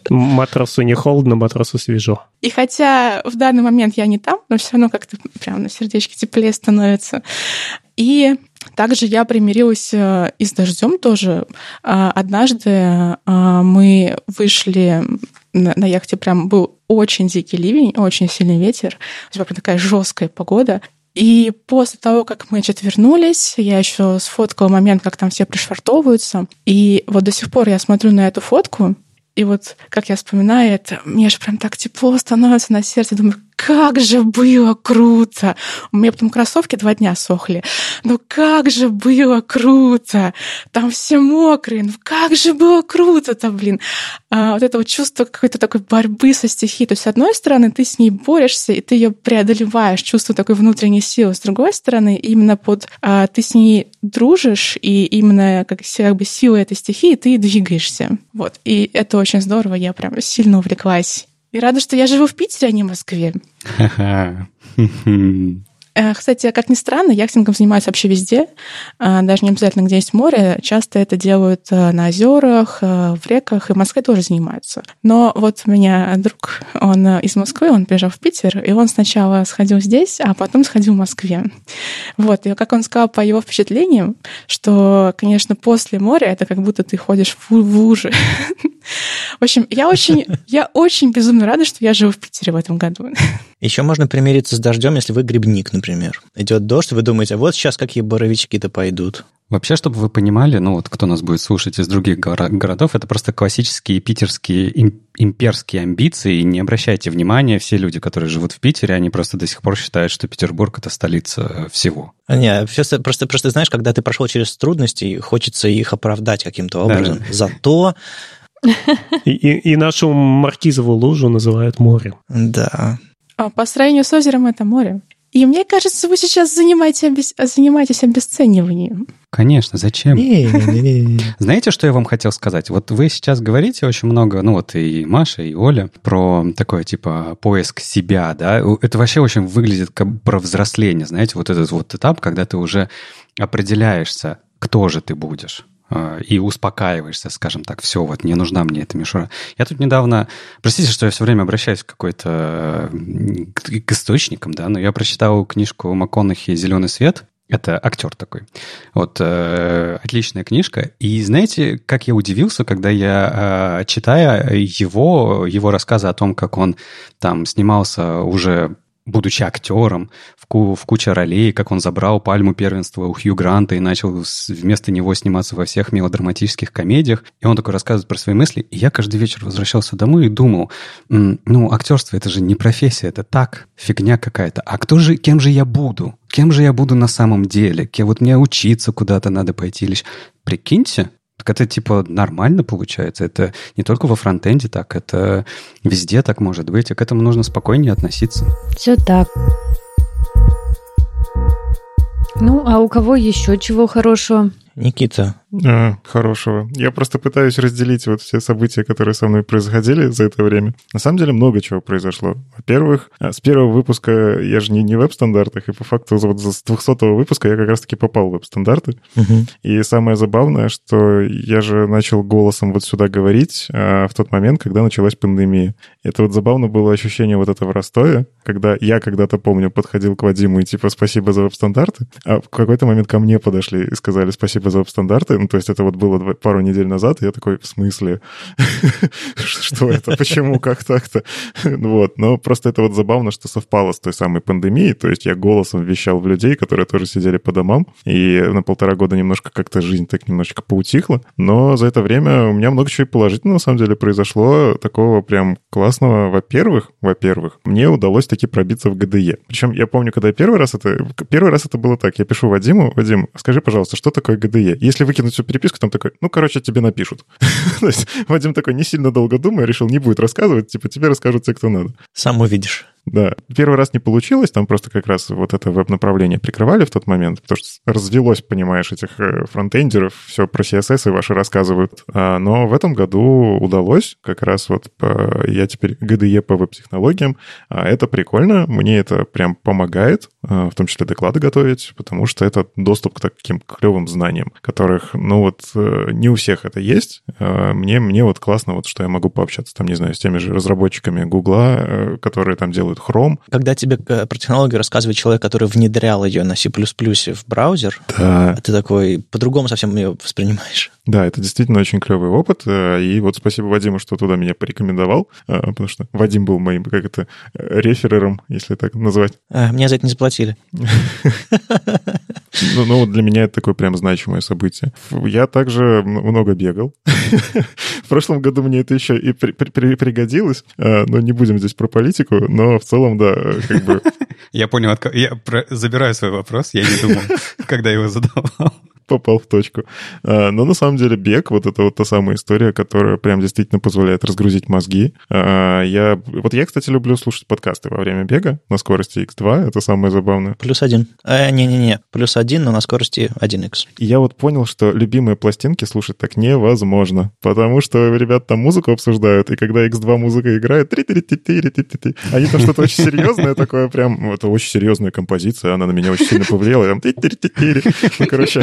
Матросу не холодно, матросу свежо. И хотя в данный момент я не там, но все равно как-то прям на сердечке теплее становится. И также я примирилась э, и с дождем тоже. А, однажды э, мы вышли на яхте, прям был очень дикий ливень, очень сильный ветер, прям такая жесткая погода. И после того, как мы, значит, вернулись, я еще сфоткала момент, как там все пришвартовываются. И вот до сих пор я смотрю на эту фотку, и вот, как я вспоминаю это, мне же прям так тепло становится на сердце. Думаю, как же было круто! У меня потом кроссовки два дня сохли. Ну как же было круто! Там все мокрые. Ну как же было круто-то, блин! А, вот это вот чувство какой-то такой борьбы со стихией. То есть, с одной стороны, ты с ней борешься, и ты ее преодолеваешь, чувство такой внутренней силы. С другой стороны, именно под а, ты с ней дружишь, и именно как, как бы сила этой стихии ты двигаешься. Вот. И это очень здорово. Я прям сильно увлеклась и рада, что я живу в Питере, а не в Москве. Э, кстати, как ни странно, яхтингом занимаются вообще везде, а, даже не обязательно, где есть море. Часто это делают э, на озерах, э, в реках, и в Москве тоже занимаются. Но вот у меня друг, он из Москвы, он приезжал в Питер, и он сначала сходил здесь, а потом сходил в Москве. Вот, и как он сказал по его впечатлениям, что, конечно, после моря это как будто ты ходишь в лужи. В общем, я очень, я очень безумно рада, что я живу в Питере в этом году. Еще можно примириться с дождем, если вы грибник, например. Идет дождь, вы думаете, вот сейчас какие боровички-то пойдут. Вообще, чтобы вы понимали, ну вот кто нас будет слушать из других городов, это просто классические питерские имперские амбиции. И не обращайте внимания, все люди, которые живут в Питере, они просто до сих пор считают, что Петербург — это столица всего. А, не, просто, просто, просто знаешь, когда ты прошел через трудности, хочется их оправдать каким-то образом. Да. Зато и, и, и нашу Маркизову лужу называют морем. Да. А по сравнению с озером это море. И мне кажется, вы сейчас занимаетесь, обес... занимаетесь обесцениванием. Конечно, зачем? Не, не, не, не. Знаете, что я вам хотел сказать? Вот вы сейчас говорите очень много, ну вот и Маша, и Оля, про такое типа поиск себя, да? Это вообще очень выглядит как про взросление, знаете, вот этот вот этап, когда ты уже определяешься, кто же ты будешь. А, и успокаиваешься, скажем так, все, вот не нужна мне эта мишура. Я тут недавно, простите, что я все время обращаюсь к какой-то, к источникам, да, но я прочитал книжку МакКонахи «Зеленый свет», это актер такой. Вот э, отличная книжка. И знаете, как я удивился, когда я э, читая его его рассказы о том, как он там снимался уже будучи актером, в, ку в куче ролей, как он забрал пальму первенства у Хью Гранта и начал вместо него сниматься во всех мелодраматических комедиях. И он такой рассказывает про свои мысли. И я каждый вечер возвращался домой и думал, ну, актерство — это же не профессия, это так, фигня какая-то. А кто же, кем же я буду? Кем же я буду на самом деле? Кем вот мне учиться куда-то надо пойти? Или... Прикиньте, так это типа нормально получается. Это не только во фронтенде так, это везде так может быть. И к этому нужно спокойнее относиться. Все так. Ну, а у кого еще чего хорошего? Никита. А, хорошего. Я просто пытаюсь разделить вот все события, которые со мной происходили за это время. На самом деле много чего произошло. Во-первых, а, с первого выпуска я же не, не в веб-стандартах, и по факту вот с 200 выпуска я как раз-таки попал в веб-стандарты. Угу. И самое забавное, что я же начал голосом вот сюда говорить а, в тот момент, когда началась пандемия. Это вот забавно было ощущение вот этого в Ростове, когда я когда-то, помню, подходил к Вадиму и типа «спасибо за веб-стандарты», а в какой-то момент ко мне подошли и сказали «спасибо за веб-стандарты». Ну, то есть это вот было пару недель назад, и я такой, в смысле? Что это? Почему? Как так-то? Вот. Но просто это вот забавно, что совпало с той самой пандемией. То есть я голосом вещал в людей, которые тоже сидели по домам, и на полтора года немножко как-то жизнь так немножечко поутихла. Но за это время у меня много чего положительного, на самом деле, произошло. Такого прям классного. Во-первых, во-первых, мне удалось таки пробиться в ГДЕ. Причем я помню, когда я первый раз это... Первый раз это было так. Я пишу Вадиму, Вадим, скажи, пожалуйста, что такое ГДЕ? Если выкинуть всю переписку, там такой, ну, короче, тебе напишут. То есть Вадим такой, не сильно долго думая, решил, не будет рассказывать, типа, тебе расскажут те, кто надо. Сам увидишь. Да, первый раз не получилось, там просто как раз вот это веб-направление прикрывали в тот момент, потому что развелось, понимаешь, этих э, фронтендеров, все про CSS и ваши рассказывают. А, но в этом году удалось, как раз вот по, я теперь GDE по веб-технологиям, а это прикольно, мне это прям помогает, а, в том числе доклады готовить, потому что это доступ к таким клевым знаниям, которых, ну вот, э, не у всех это есть. Мне, мне вот классно, вот, что я могу пообщаться, там, не знаю, с теми же разработчиками Гугла, э, которые там делают делают Chrome. Когда тебе э, про технологию рассказывает человек, который внедрял ее на C++ в браузер, да. ты такой по-другому совсем ее воспринимаешь. Да, это действительно очень клевый опыт. Э, и вот спасибо Вадиму, что туда меня порекомендовал, э, потому что Вадим был моим, как это, реферером, если так назвать. А, мне за это не заплатили. Ну, ну, для меня это такое прям значимое событие. Я также много бегал. В прошлом году мне это еще и пригодилось, но не будем здесь про политику, но в целом, да, как бы... Я понял, я забираю свой вопрос, я не думал, когда его задавал попал в точку. А, но на самом деле бег, вот это вот та самая история, которая прям действительно позволяет разгрузить мозги. А, я, вот я, кстати, люблю слушать подкасты во время бега на скорости X2, это самое забавное. Плюс один. Э, не-не-не, плюс один, но на скорости 1X. И я вот понял, что любимые пластинки слушать так невозможно, потому что ребят там музыку обсуждают, и когда X2 музыка играет, они там что-то очень серьезное такое, прям, это очень серьезная композиция, она на меня очень сильно повлияла, там, ну, короче,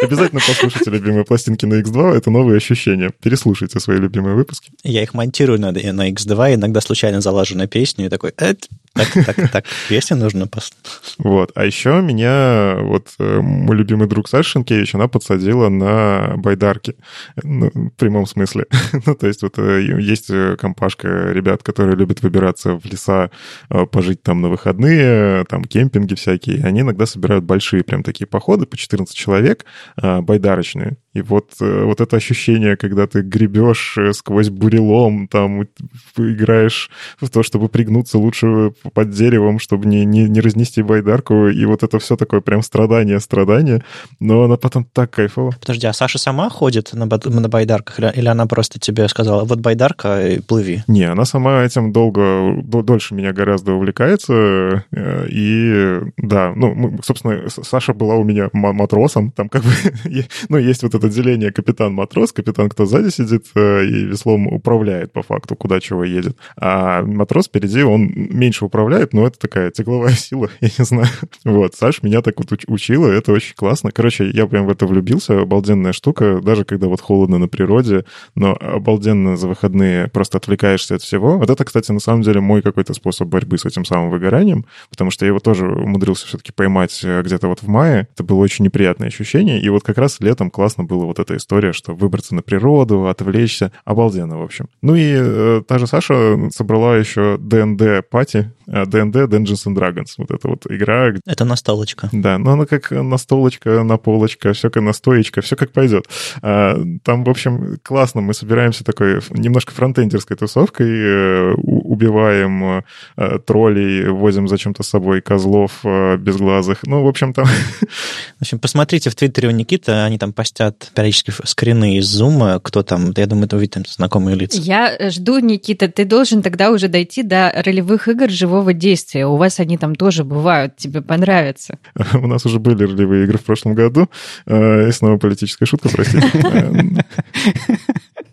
Обязательно послушайте любимые пластинки на X2, это новые ощущения. Переслушайте свои любимые выпуски. Я их монтирую на, на X2, иногда случайно залажу на песню и такой, так, так, так, песню нужно послушать. Вот. А еще меня вот э, мой любимый друг Саша Шенкевич, она подсадила на байдарки. Ну, в прямом смысле. ну, то есть вот э, есть э, компашка ребят, которые любят выбираться в леса, пожить там на выходные, там кемпинги всякие. Они иногда собирают большие прям такие походы по 14 человек, байдарочные. И вот, э, вот это ощущение, когда ты гребешь э, сквозь бурелом, там играешь в то, чтобы пригнуться лучше под деревом, чтобы не, не, не разнести байдарку, и вот это все такое прям страдание, страдание, но она потом так кайфово. Подожди, а Саша сама ходит на, на байдарках, или она просто тебе сказала, вот байдарка, и плыви? Не, она сама этим долго, дольше меня гораздо увлекается, э, и да, ну, собственно, Саша была у меня матросом, там как бы, ну, есть вот это отделение капитан-матрос, капитан, кто сзади сидит э, и веслом управляет по факту, куда чего едет. А матрос впереди, он меньше управляет, но это такая тегловая сила, я не знаю. Вот, Саш меня так вот учила, это очень классно. Короче, я прям в это влюбился, обалденная штука, даже когда вот холодно на природе, но обалденно за выходные просто отвлекаешься от всего. Вот это, кстати, на самом деле мой какой-то способ борьбы с этим самым выгоранием, потому что я его тоже умудрился все-таки поймать э, где-то вот в мае. Это было очень неприятное ощущение, и вот как раз летом классно было была вот эта история, что выбраться на природу, отвлечься. Обалденно, в общем. Ну и э, та же Саша собрала еще D&D пати, D&D э, Dungeons and Dragons. Вот эта вот игра. Это настолочка. Да, но она как настолочка, наполочка, все как настоечка, все как пойдет. А, там, в общем, классно. Мы собираемся такой немножко фронтендерской тусовкой, э, убиваем э, троллей, возим зачем-то с собой козлов безглазых. Ну, в общем, там... В общем, посмотрите в Твиттере у Никиты, они там постят периодически скрины из Зума, кто там, я думаю, это увидите знакомые лица. Я жду, Никита, ты должен тогда уже дойти до ролевых игр живого действия. У вас они там тоже бывают, тебе понравятся. У нас уже были ролевые игры в прошлом году. Э, и снова политическая шутка, простите.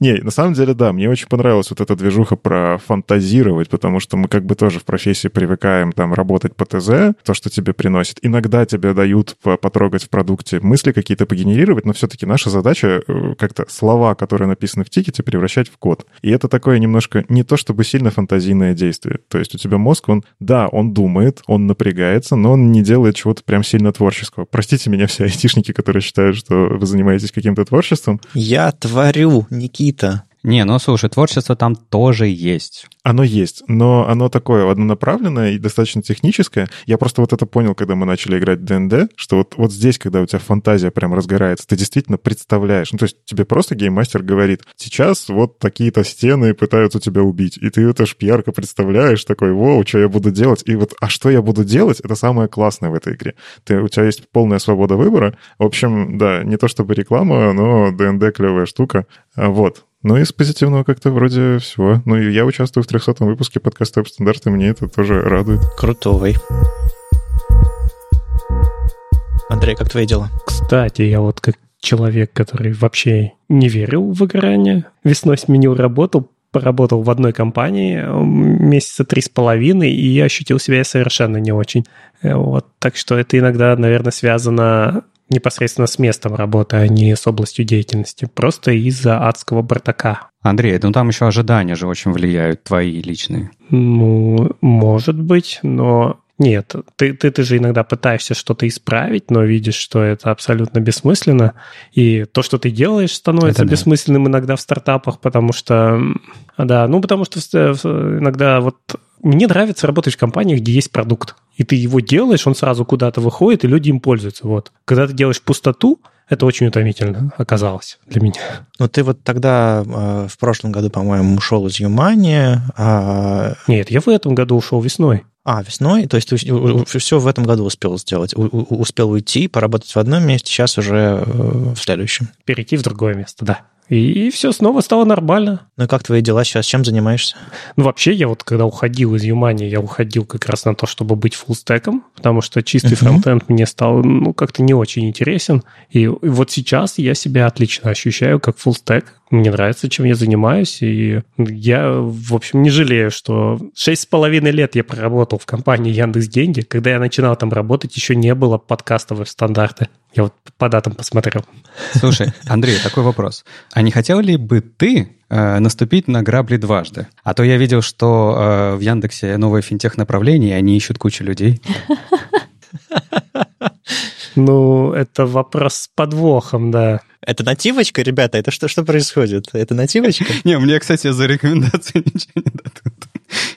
Не, на самом деле, да, мне очень понравилась вот эта движуха про фантазировать, потому что мы как бы тоже в профессии привыкаем там работать по ТЗ, то, что тебе приносит. Иногда тебе дают потрогать в продукте мысли какие-то погенерировать, но все-таки наша задача э, как-то слова, которые написаны в тикете, превращать в код. И это такое немножко не то чтобы сильно фантазийное действие. То есть у тебя мозг, он, да, он думает, он напрягается, но он не делает чего-то прям сильно творческого. Простите меня все айтишники, которые считают, что вы занимаетесь каким-то творчеством. Я творю, Никита какие-то не, ну слушай, творчество там тоже есть. Оно есть, но оно такое однонаправленное и достаточно техническое. Я просто вот это понял, когда мы начали играть ДНД, что вот, вот здесь, когда у тебя фантазия прям разгорается, ты действительно представляешь. Ну, то есть тебе просто гейммастер говорит, сейчас вот такие-то стены пытаются тебя убить, и ты это ж ярко представляешь, такой, воу, что я буду делать? И вот, а что я буду делать, это самое классное в этой игре. Ты, у тебя есть полная свобода выбора. В общем, да, не то чтобы реклама, но ДНД клевая штука. Вот, ну, из позитивного как-то вроде всего. Ну, и я участвую в 300-м выпуске подкаста «Топ стандарт», и мне это тоже радует. Крутой. Андрей, как твои дела? Кстати, я вот как человек, который вообще не верил в выгорание, весной сменил работу, поработал в одной компании месяца три с половиной, и ощутил себя совершенно не очень. Э, вот, так что это иногда, наверное, связано непосредственно с местом работы, а не с областью деятельности. Просто из-за адского бардака. Андрей, ну там еще ожидания же очень влияют, твои личные. Ну, может быть, но нет, ты, ты, ты же иногда пытаешься что-то исправить, но видишь, что это абсолютно бессмысленно. И то, что ты делаешь, становится это бессмысленным да. иногда в стартапах, потому что... Да, ну потому что иногда вот мне нравится работать в компаниях, где есть продукт. И ты его делаешь, он сразу куда-то выходит, и люди им пользуются. Вот. Когда ты делаешь пустоту, это очень утомительно оказалось для меня. Ну, ты вот тогда э, в прошлом году, по-моему, ушел из Юмани. А... Нет, я в этом году ушел весной. А, весной? То есть ты все в этом году успел сделать? успел уйти, поработать в одном месте, сейчас уже э, в следующем? Перейти в другое место, да. И, и все снова стало нормально. Ну и как твои дела сейчас? Чем занимаешься? Ну вообще я вот когда уходил из Юмани, я уходил как раз на то, чтобы быть фуллстеком, потому что чистый uh-huh. фронтенд мне стал ну как-то не очень интересен. И, вот сейчас я себя отлично ощущаю как фуллстек. Мне нравится, чем я занимаюсь, и я, в общем, не жалею, что шесть с половиной лет я проработал в компании Яндекс Деньги. Когда я начинал там работать, еще не было подкастовых стандартов. Я вот по датам посмотрел. Слушай, Андрей, такой вопрос. А не хотел ли бы ты э, наступить на грабли дважды? А то я видел, что э, в Яндексе новое финтех-направление, и они ищут кучу людей. Ну, это вопрос с подвохом, да. Это нативочка, ребята? Это что, что происходит? Это нативочка? Не, мне, кстати, за рекомендации ничего не дадут.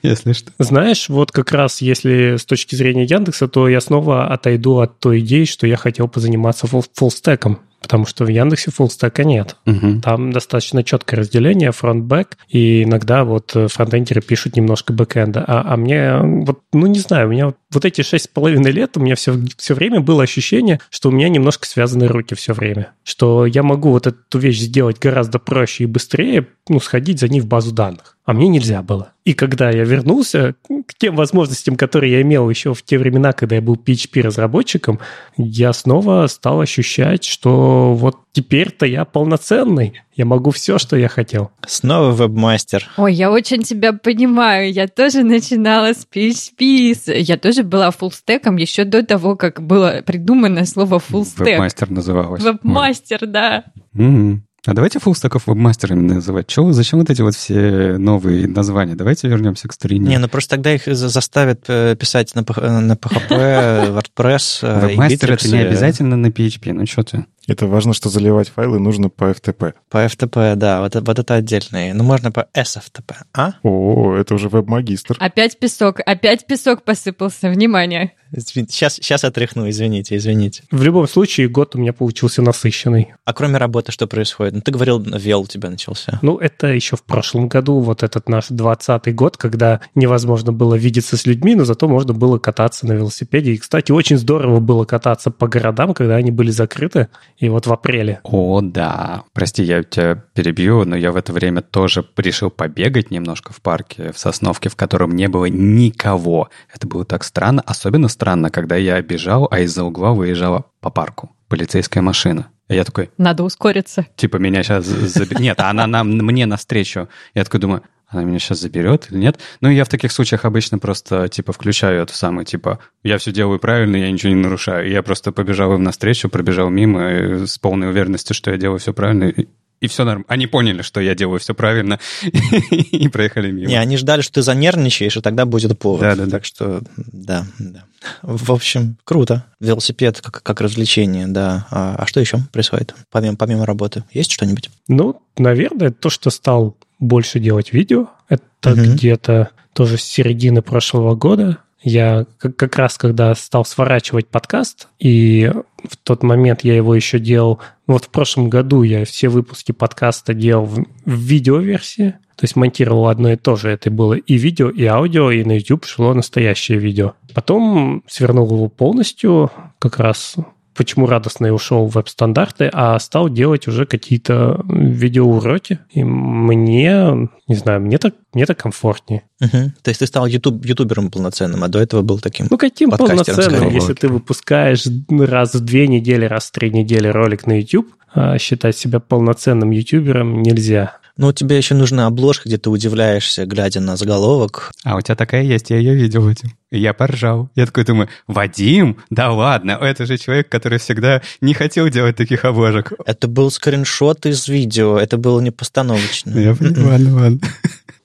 Если что. Знаешь, вот как раз если с точки зрения Яндекса, то я снова отойду от той идеи, что я хотел позаниматься фуллстеком потому что в Яндексе фуллстека нет. Угу. Там достаточно четкое разделение фронт-бэк, и иногда вот фронтендеры пишут немножко бэкэнда. А, а мне вот, ну не знаю, у меня вот, вот эти шесть с половиной лет у меня все, все время было ощущение, что у меня немножко связаны руки все время. Что я могу вот эту вещь сделать гораздо проще и быстрее, ну, сходить за ней в базу данных. А мне нельзя было. И когда я вернулся к тем возможностям, которые я имел еще в те времена, когда я был PHP-разработчиком, я снова стал ощущать, что вот теперь-то я полноценный. Я могу все, что я хотел. Снова вебмастер. Ой, я очень тебя понимаю. Я тоже начинала с PHP. Я тоже была фуллстеком еще до того, как было придумано слово фуллстек. Вебмастер называлось. Вебмастер, да. Mm-hmm. А давайте фуллстеков вебмастерами называть. Чего, зачем вот эти вот все новые названия? Давайте вернемся к старине. Не, ну просто тогда их заставят э, писать на, на PHP, WordPress Вебмастер — это не обязательно на PHP, ну что ты? Это важно, что заливать файлы нужно по FTP. По FTP, да, вот, вот это отдельное. Ну, можно по SFTP, а? О, это уже веб-магистр. Опять песок, опять песок посыпался. Внимание. Сейчас, сейчас отряхну, извините, извините. В любом случае, год у меня получился насыщенный. А кроме работы что происходит? Ну, ты говорил, вел у тебя начался. Ну, это еще в прошлом году, вот этот наш 20 год, когда невозможно было видеться с людьми, но зато можно было кататься на велосипеде. И, кстати, очень здорово было кататься по городам, когда они были закрыты, и вот в апреле. О, да. Прости, я тебя перебью, но я в это время тоже решил побегать немножко в парке в Сосновке, в котором не было никого. Это было так странно, особенно странно, когда я бежал, а из-за угла выезжала по парку полицейская машина. И я такой... Надо ускориться. Типа меня сейчас заберет... Нет, она нам, мне навстречу. Я такой думаю, она меня сейчас заберет или нет. Ну, я в таких случаях обычно просто, типа, включаю эту самую, типа, я все делаю правильно, я ничего не нарушаю. И я просто побежал им навстречу, пробежал мимо э, с полной уверенностью, что я делаю все правильно и все нормально. Они поняли, что я делаю все правильно, и проехали мимо. Не, они ждали, что ты занервничаешь, и тогда будет повод. Да, да, да. Так что, да, да. В общем, круто. Велосипед как, как развлечение, да. А, а что еще происходит помимо, помимо работы? Есть что-нибудь? Ну, наверное, то, что стал больше делать видео, это угу. где-то тоже с середины прошлого года. Я как раз когда стал сворачивать подкаст, и в тот момент я его еще делал... Вот в прошлом году я все выпуски подкаста делал в, в видеоверсии, то есть монтировал одно и то же. Это было и видео, и аудио, и на YouTube шло настоящее видео. Потом свернул его полностью, как раз почему радостно и ушел в веб-стандарты, а стал делать уже какие-то видеоуроки. И мне, не знаю, мне так, мне так комфортнее. Угу. То есть ты стал ютуб, ютубером полноценным, а до этого был таким Ну, каким полноценным, если ты выпускаешь раз в две недели, раз в три недели ролик на YouTube, а считать себя полноценным ютубером нельзя. Ну, тебе еще нужна обложка, где ты удивляешься, глядя на заголовок. А у тебя такая есть, я ее видел этим. И я поржал. Я такой думаю, Вадим? Да ладно, это же человек, который всегда не хотел делать таких обложек. Это был скриншот из видео, это было не постановочно. Я понимаю, ладно, ладно.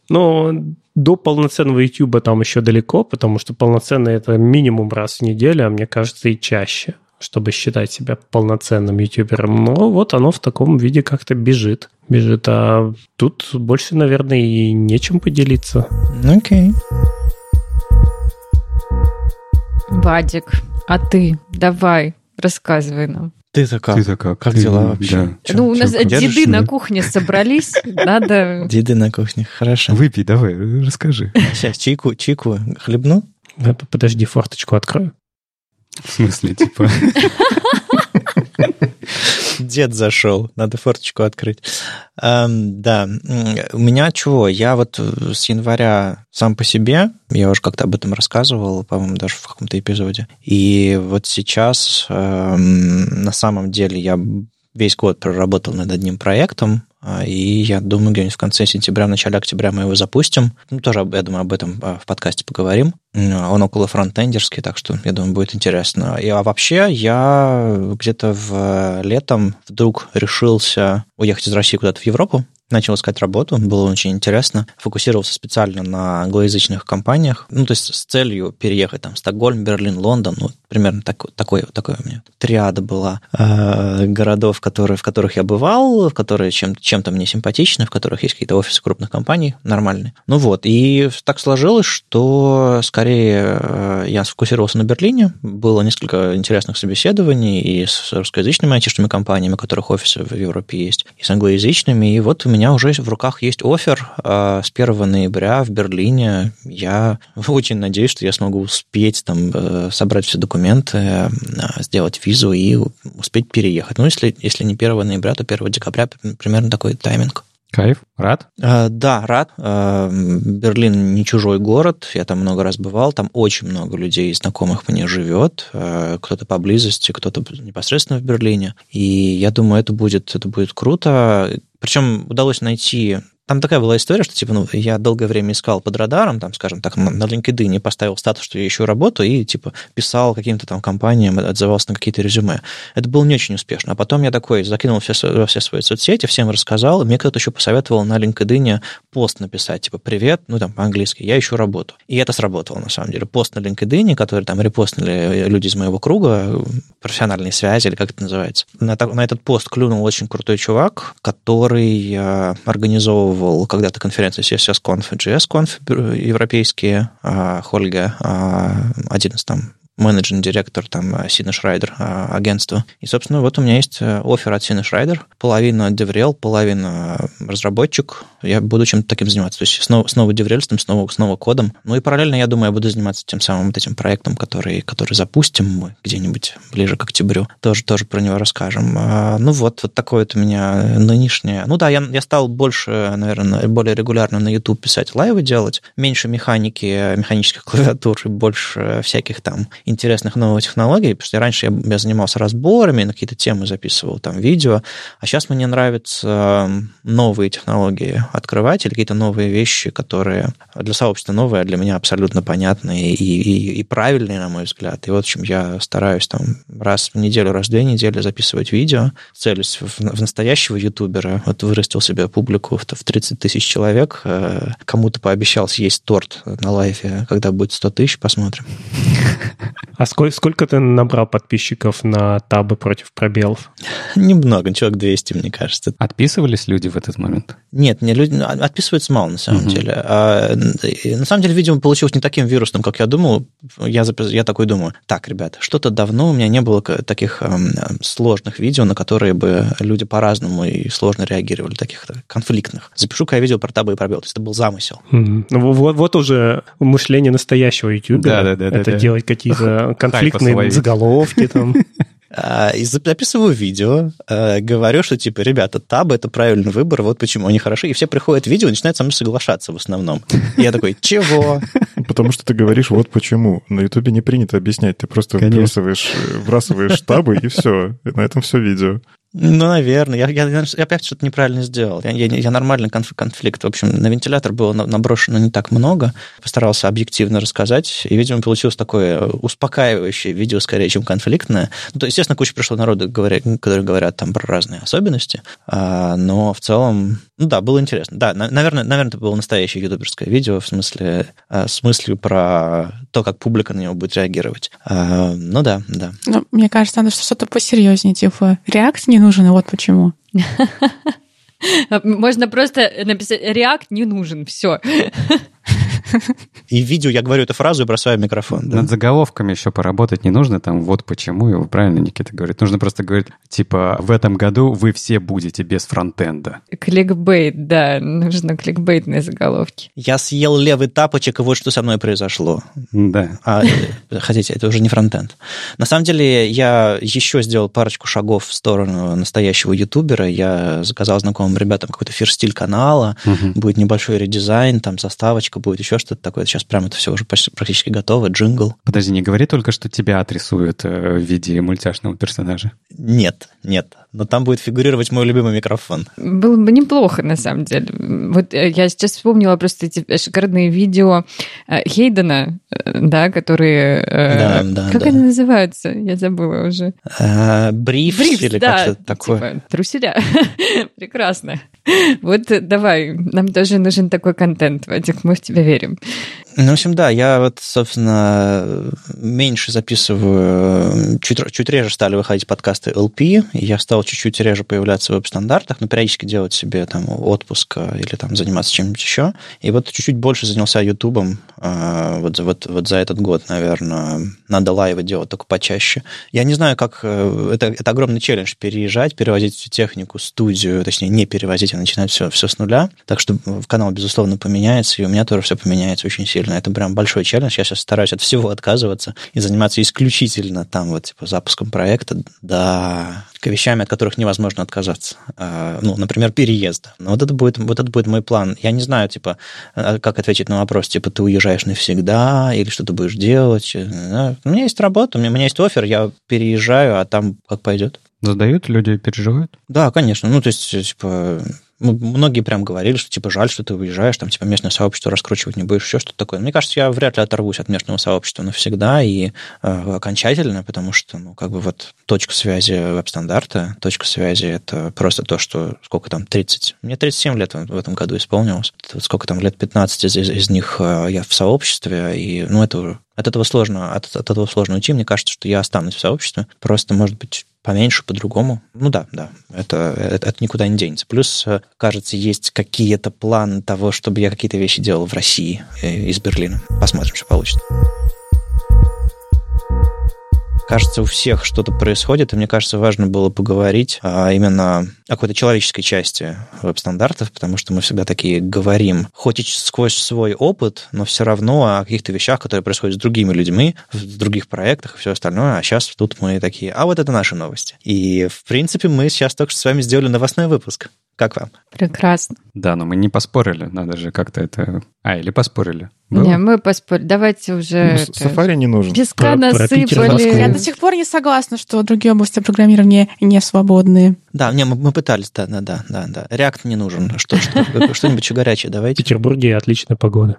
Но до полноценного YouTube там еще далеко, потому что полноценный это минимум раз в неделю, а мне кажется и чаще чтобы считать себя полноценным ютубером. Но вот оно в таком виде как-то бежит. Бежит, а тут больше, наверное, и нечем поделиться. Окей. Okay. Вадик, а ты давай, рассказывай нам. Ты-то как? Ты-то как? Как дела вообще? Да. Чё, ну, у нас чё, деды на кухне собрались, надо... Деды на кухне, хорошо. Выпей, давай, расскажи. Сейчас, чайку, чайку хлебну? Подожди, форточку открою. В смысле, типа? Дед зашел, надо форточку открыть. Эм, да, у меня чего? Я вот с января сам по себе, я уже как-то об этом рассказывал, по-моему, даже в каком-то эпизоде. И вот сейчас эм, на самом деле я весь год проработал над одним проектом, и я думаю, где-нибудь в конце сентября, в начале октября мы его запустим. Ну, тоже, я думаю, об этом а, в подкасте поговорим. Он около фронтендерский, так что, я думаю, будет интересно. И, а вообще, я где-то в э, летом вдруг решился уехать из России куда-то в Европу начал искать работу, было очень интересно. Фокусировался специально на англоязычных компаниях, ну, то есть с целью переехать там Стокгольм, Берлин, Лондон, ну, примерно так, такой, такой у меня триада была э, городов, которые, в которых я бывал, в которые чем, чем-то мне симпатичны, в которых есть какие-то офисы крупных компаний нормальные. Ну вот, и так сложилось, что скорее э, я сфокусировался на Берлине, было несколько интересных собеседований и с русскоязычными айтишными компаниями, у которых офисы в Европе есть, и с англоязычными, и вот у меня меня уже в руках есть офер э, с 1 ноября в Берлине. Я очень надеюсь, что я смогу успеть там э, собрать все документы, э, сделать визу и успеть переехать. Ну, если, если не 1 ноября, то 1 декабря примерно такой тайминг. Кайф, рад? Э, да, рад. Э, Берлин не чужой город, я там много раз бывал, там очень много людей, знакомых мне живет, э, кто-то поблизости, кто-то непосредственно в Берлине. И я думаю, это будет, это будет круто. Причем удалось найти там такая была история, что, типа, ну, я долгое время искал под радаром, там, скажем так, на, LinkedIn поставил статус, что я ищу работу, и, типа, писал каким-то там компаниям, отзывался на какие-то резюме. Это было не очень успешно. А потом я такой закинул все, во все свои соцсети, всем рассказал, и мне кто-то еще посоветовал на LinkedIn пост написать, типа, привет, ну, там, по-английски, я ищу работу. И это сработало, на самом деле. Пост на LinkedIn, который там репостнули люди из моего круга, профессиональные связи, или как это называется. На, на этот пост клюнул очень крутой чувак, который э, организовывал когда-то конференции CSS.conf и JS.conf европейские, э, Хольга, э, один из там менеджерный директор там э, Сина Шрайдер э, агентства. И, собственно, вот у меня есть э, офер от Сина Шрайдер. Половина DevRel, половина разработчик. Я буду чем-то таким заниматься. То есть снова, снова DevRel, снова, снова кодом. Ну и параллельно, я думаю, я буду заниматься тем самым вот этим проектом, который, который запустим мы где-нибудь ближе к октябрю. Тоже, тоже про него расскажем. А, ну вот, вот такое вот у меня нынешнее. Ну да, я, я стал больше, наверное, более регулярно на YouTube писать лайвы делать. Меньше механики, механических клавиатур и больше всяких там интересных новых технологий, потому что раньше я, я занимался разборами, на какие-то темы записывал там видео, а сейчас мне нравятся новые технологии открывать или какие-то новые вещи, которые для сообщества новые, а для меня абсолютно понятные и, и, и правильные, на мой взгляд. И вот чем я стараюсь там раз в неделю, раз в две недели записывать видео, целюсь в, в настоящего ютубера, вот вырастил себе публику в, в 30 тысяч человек, э, кому-то пообещал съесть торт на лайфе, когда будет 100 тысяч, посмотрим. А сколько, сколько ты набрал подписчиков на табы против пробелов? Немного, человек 200, мне кажется. Отписывались люди в этот момент? Нет, не люди отписываются мало, на самом угу. деле. А, на самом деле, видимо, получилось не таким вирусным, как я думал. Я, я такой думаю, так, ребята, что-то давно у меня не было таких эм, сложных видео, на которые бы люди по-разному и сложно реагировали, таких конфликтных. Запишу-ка я видео про табы и пробел. То есть это был замысел. Угу. Вот, вот уже мышление настоящего YouTube. Да, да, да. Это да, делать какие-то конфликтные заголовки там. А, и записываю видео, а, говорю, что, типа, ребята, табы — это правильный выбор, вот почему они хороши. И все приходят в видео и начинают со мной соглашаться в основном. И я такой, чего? Потому что ты говоришь, вот почему. На Ютубе не принято объяснять. Ты просто вбрасываешь, вбрасываешь табы, и все. И на этом все видео. Ну, наверное. Я, я, я опять что-то неправильно сделал. Я, я, я нормальный конфликт. В общем, на вентилятор было наброшено не так много. Постарался объективно рассказать. И, видимо, получилось такое успокаивающее видео, скорее, чем конфликтное. Ну, то, естественно, куча пришло народу, которые говорят там про разные особенности. А, но в целом, ну да, было интересно. Да, наверное, наверное, это было настоящее ютуберское видео в смысле, а, с мыслью про то, как публика на него будет реагировать. А, ну да, да. Ну, мне кажется, надо что-то посерьезнее, типа реакция не нужен, и вот почему. Можно просто написать «React не нужен», все. И в видео я говорю эту фразу и бросаю микрофон. Да? Над заголовками еще поработать не нужно, там вот почему, и правильно Никита говорит. Нужно просто говорить, типа, в этом году вы все будете без фронтенда. Кликбейт, да, нужно кликбейтные заголовки. Я съел левый тапочек, и вот что со мной произошло. Да. А, хотите, это уже не фронтенд. На самом деле, я еще сделал парочку шагов в сторону настоящего ютубера. Я заказал знакомым ребятам какой-то фирстиль канала, угу. будет небольшой редизайн, там заставочка будет, еще что-то такое. Сейчас прямо это все уже практически готово, джингл. Подожди, не говори только, что тебя отрисуют э, в виде мультяшного персонажа. Нет, нет. Но там будет фигурировать мой любимый микрофон. Было бы неплохо, на самом деле. Вот э, я сейчас вспомнила просто эти шикарные видео э, Хейдена, да, которые... Да, да, Как да. они называются? Я забыла уже. Бриф или да, как-то такое. Типа, труселя. Прекрасно. Вот давай, нам тоже нужен такой контент, Вадик, мы в тебя верим. Ну, в общем, да, я вот, собственно, меньше записываю, чуть, чуть реже стали выходить подкасты LP, я стал чуть-чуть реже появляться в веб-стандартах, но периодически делать себе там отпуск э, или там заниматься чем-нибудь еще. И вот чуть-чуть больше занялся Ютубом э, вот, вот, вот за этот год, наверное. Надо лайвы делать только почаще. Я не знаю, как... Э, это, это огромный челлендж переезжать, перевозить всю технику, студию, точнее, не перевозить, а начинать все, все с нуля. Так что канал, безусловно, поменяется, и у меня тоже все поменяется очень сильно сильно. Это прям большой челлендж. Я сейчас стараюсь от всего отказываться и заниматься исключительно там вот типа запуском проекта, да, вещами, от которых невозможно отказаться. А, ну, например, переезда. Но вот это будет, вот это будет мой план. Я не знаю, типа, а, как ответить на вопрос, типа, ты уезжаешь навсегда или что ты будешь делать. Э, у меня есть работа, у меня, у меня есть офер, я переезжаю, а там как пойдет. Задают люди, переживают? Да, конечно. Ну, то есть, типа, многие прям говорили, что типа жаль, что ты уезжаешь, там типа местное сообщество раскручивать не будешь, еще что-то такое. Мне кажется, я вряд ли оторвусь от местного сообщества навсегда и э, окончательно, потому что, ну, как бы вот точка связи веб-стандарта, точка связи — это просто то, что сколько там, 30... Мне 37 лет в этом году исполнилось. Сколько там, лет 15 из, из, из них э, я в сообществе, и, ну, это от этого сложно, от, от этого сложно уйти. Мне кажется, что я останусь в сообществе. Просто, может быть, поменьше, по-другому. Ну да, да, это, это, это никуда не денется. Плюс, э, кажется, есть какие-то планы того, чтобы я какие-то вещи делал в России э, из Берлина. Посмотрим, что получится кажется, у всех что-то происходит, и мне кажется, важно было поговорить а, именно о какой-то человеческой части веб-стандартов, потому что мы всегда такие говорим, хоть и сквозь свой опыт, но все равно о каких-то вещах, которые происходят с другими людьми, в других проектах и все остальное, а сейчас тут мы такие, а вот это наши новости. И, в принципе, мы сейчас только что с вами сделали новостной выпуск. Как вам? Прекрасно. Да, но мы не поспорили, надо же как-то это... А, или поспорили? Было? Не, мы поспорили. Давайте уже... Ну, это... Сафари не нужен. Песка про, насыпали. Я до сих пор не согласна, что другие области программирования не свободные. Да, не, мы, мы пытались, да, да, да, да, да. Реакт не нужен. Что, что, что-нибудь еще горячее давайте. В Петербурге отличная погода.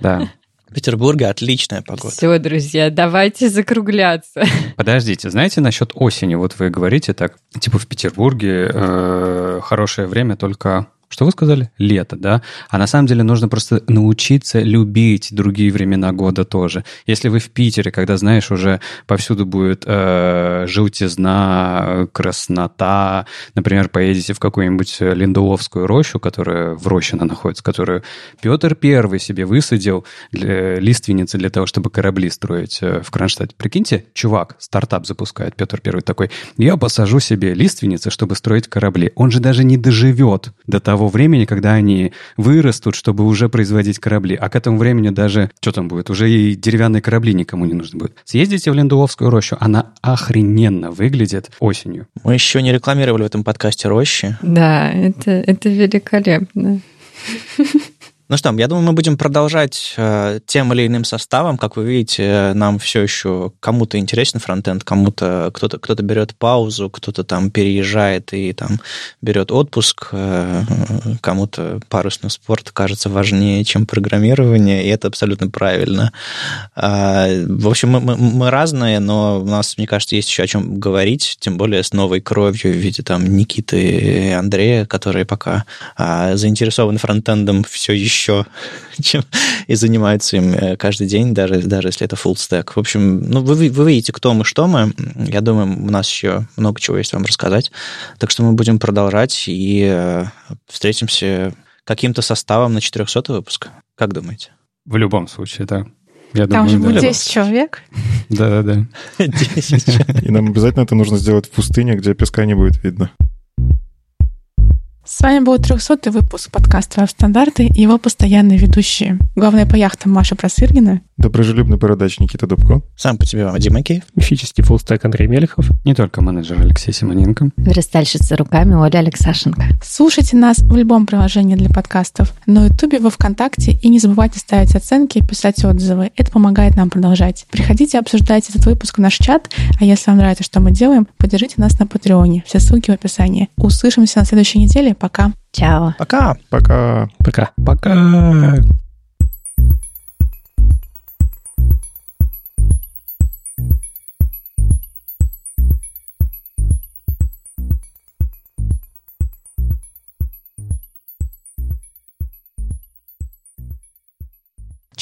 Да. В Петербурге отличная погода. Все, друзья, давайте закругляться. Подождите, знаете, насчет осени, вот вы говорите так, типа в Петербурге э, хорошее время только что вы сказали? Лето, да? А на самом деле нужно просто научиться любить другие времена года тоже. Если вы в Питере, когда, знаешь, уже повсюду будет э, желтизна, краснота, например, поедете в какую-нибудь Линдуловскую рощу, которая в Рощино находится, которую Петр Первый себе высадил для, лиственницы для того, чтобы корабли строить э, в Кронштадте. Прикиньте, чувак, стартап запускает, Петр Первый такой, я посажу себе лиственницы, чтобы строить корабли. Он же даже не доживет до того, того времени, когда они вырастут, чтобы уже производить корабли. А к этому времени даже, что там будет, уже и деревянные корабли никому не нужны будут. Съездите в Лендуловскую рощу, она охрененно выглядит осенью. Мы еще не рекламировали в этом подкасте рощи. Да, это, это великолепно. Ну что, я думаю, мы будем продолжать э, тем или иным составом. Как вы видите, нам все еще кому-то интересен фронтенд, кому-то кто-то кто берет паузу, кто-то там переезжает и там берет отпуск, э, кому-то парусный спорт кажется важнее, чем программирование, и это абсолютно правильно. Э, в общем, мы, мы, мы разные, но у нас, мне кажется, есть еще о чем говорить, тем более с новой кровью в виде там Никиты и Андрея, которые пока э, заинтересованы фронтендом все еще еще, чем и занимаются им э, каждый день, даже, даже если это full stack. В общем, ну, вы, вы видите, кто мы, что мы. Я думаю, у нас еще много чего есть вам рассказать. Так что мы будем продолжать и э, встретимся каким-то составом на 400 выпуск. Как думаете? В любом случае, да. Я Там думаю, же будет да. 10 человек. Да-да-да. И нам обязательно это нужно сделать в пустыне, где песка не будет видно. С вами был 300 выпуск подкаста «Веб-стандарты» и его постоянные ведущие. Главная по яхтам Маша Просыргина. Доброжелюбный бородач Никита Дубко. Сам по тебе Вадим Макеев. Мифический фуллстек Андрей Мелехов. Не только менеджер Алексей Симоненко. Верстальщица руками Оля Алексашенко. Слушайте нас в любом приложении для подкастов, на Ютубе, во Вконтакте, и не забывайте ставить оценки и писать отзывы. Это помогает нам продолжать. Приходите, обсуждайте этот выпуск в наш чат, а если вам нравится, что мы делаем, поддержите нас на Патреоне. Все ссылки в описании. Услышимся на следующей неделе Пока. Чао. Пока. Пока. Пока. Пока.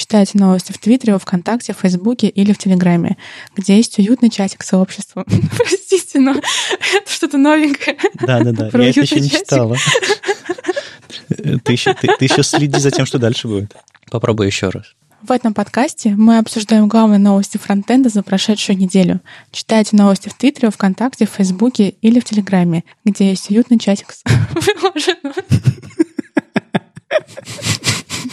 Читайте новости в Твиттере, ВКонтакте, в Фейсбуке или в Телеграме, где есть уютный чатик сообщества. Простите, но это что-то новенькое. Да-да-да, я это еще не читала. Ты еще, ты, ты еще следи за тем, что дальше будет. Попробуй еще раз. В этом подкасте мы обсуждаем главные новости фронтенда за прошедшую неделю. Читайте новости в Твиттере, ВКонтакте, в Фейсбуке или в Телеграме, где есть уютный чатик.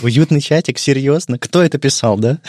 Уютный чатик? Серьезно? Кто это писал, да?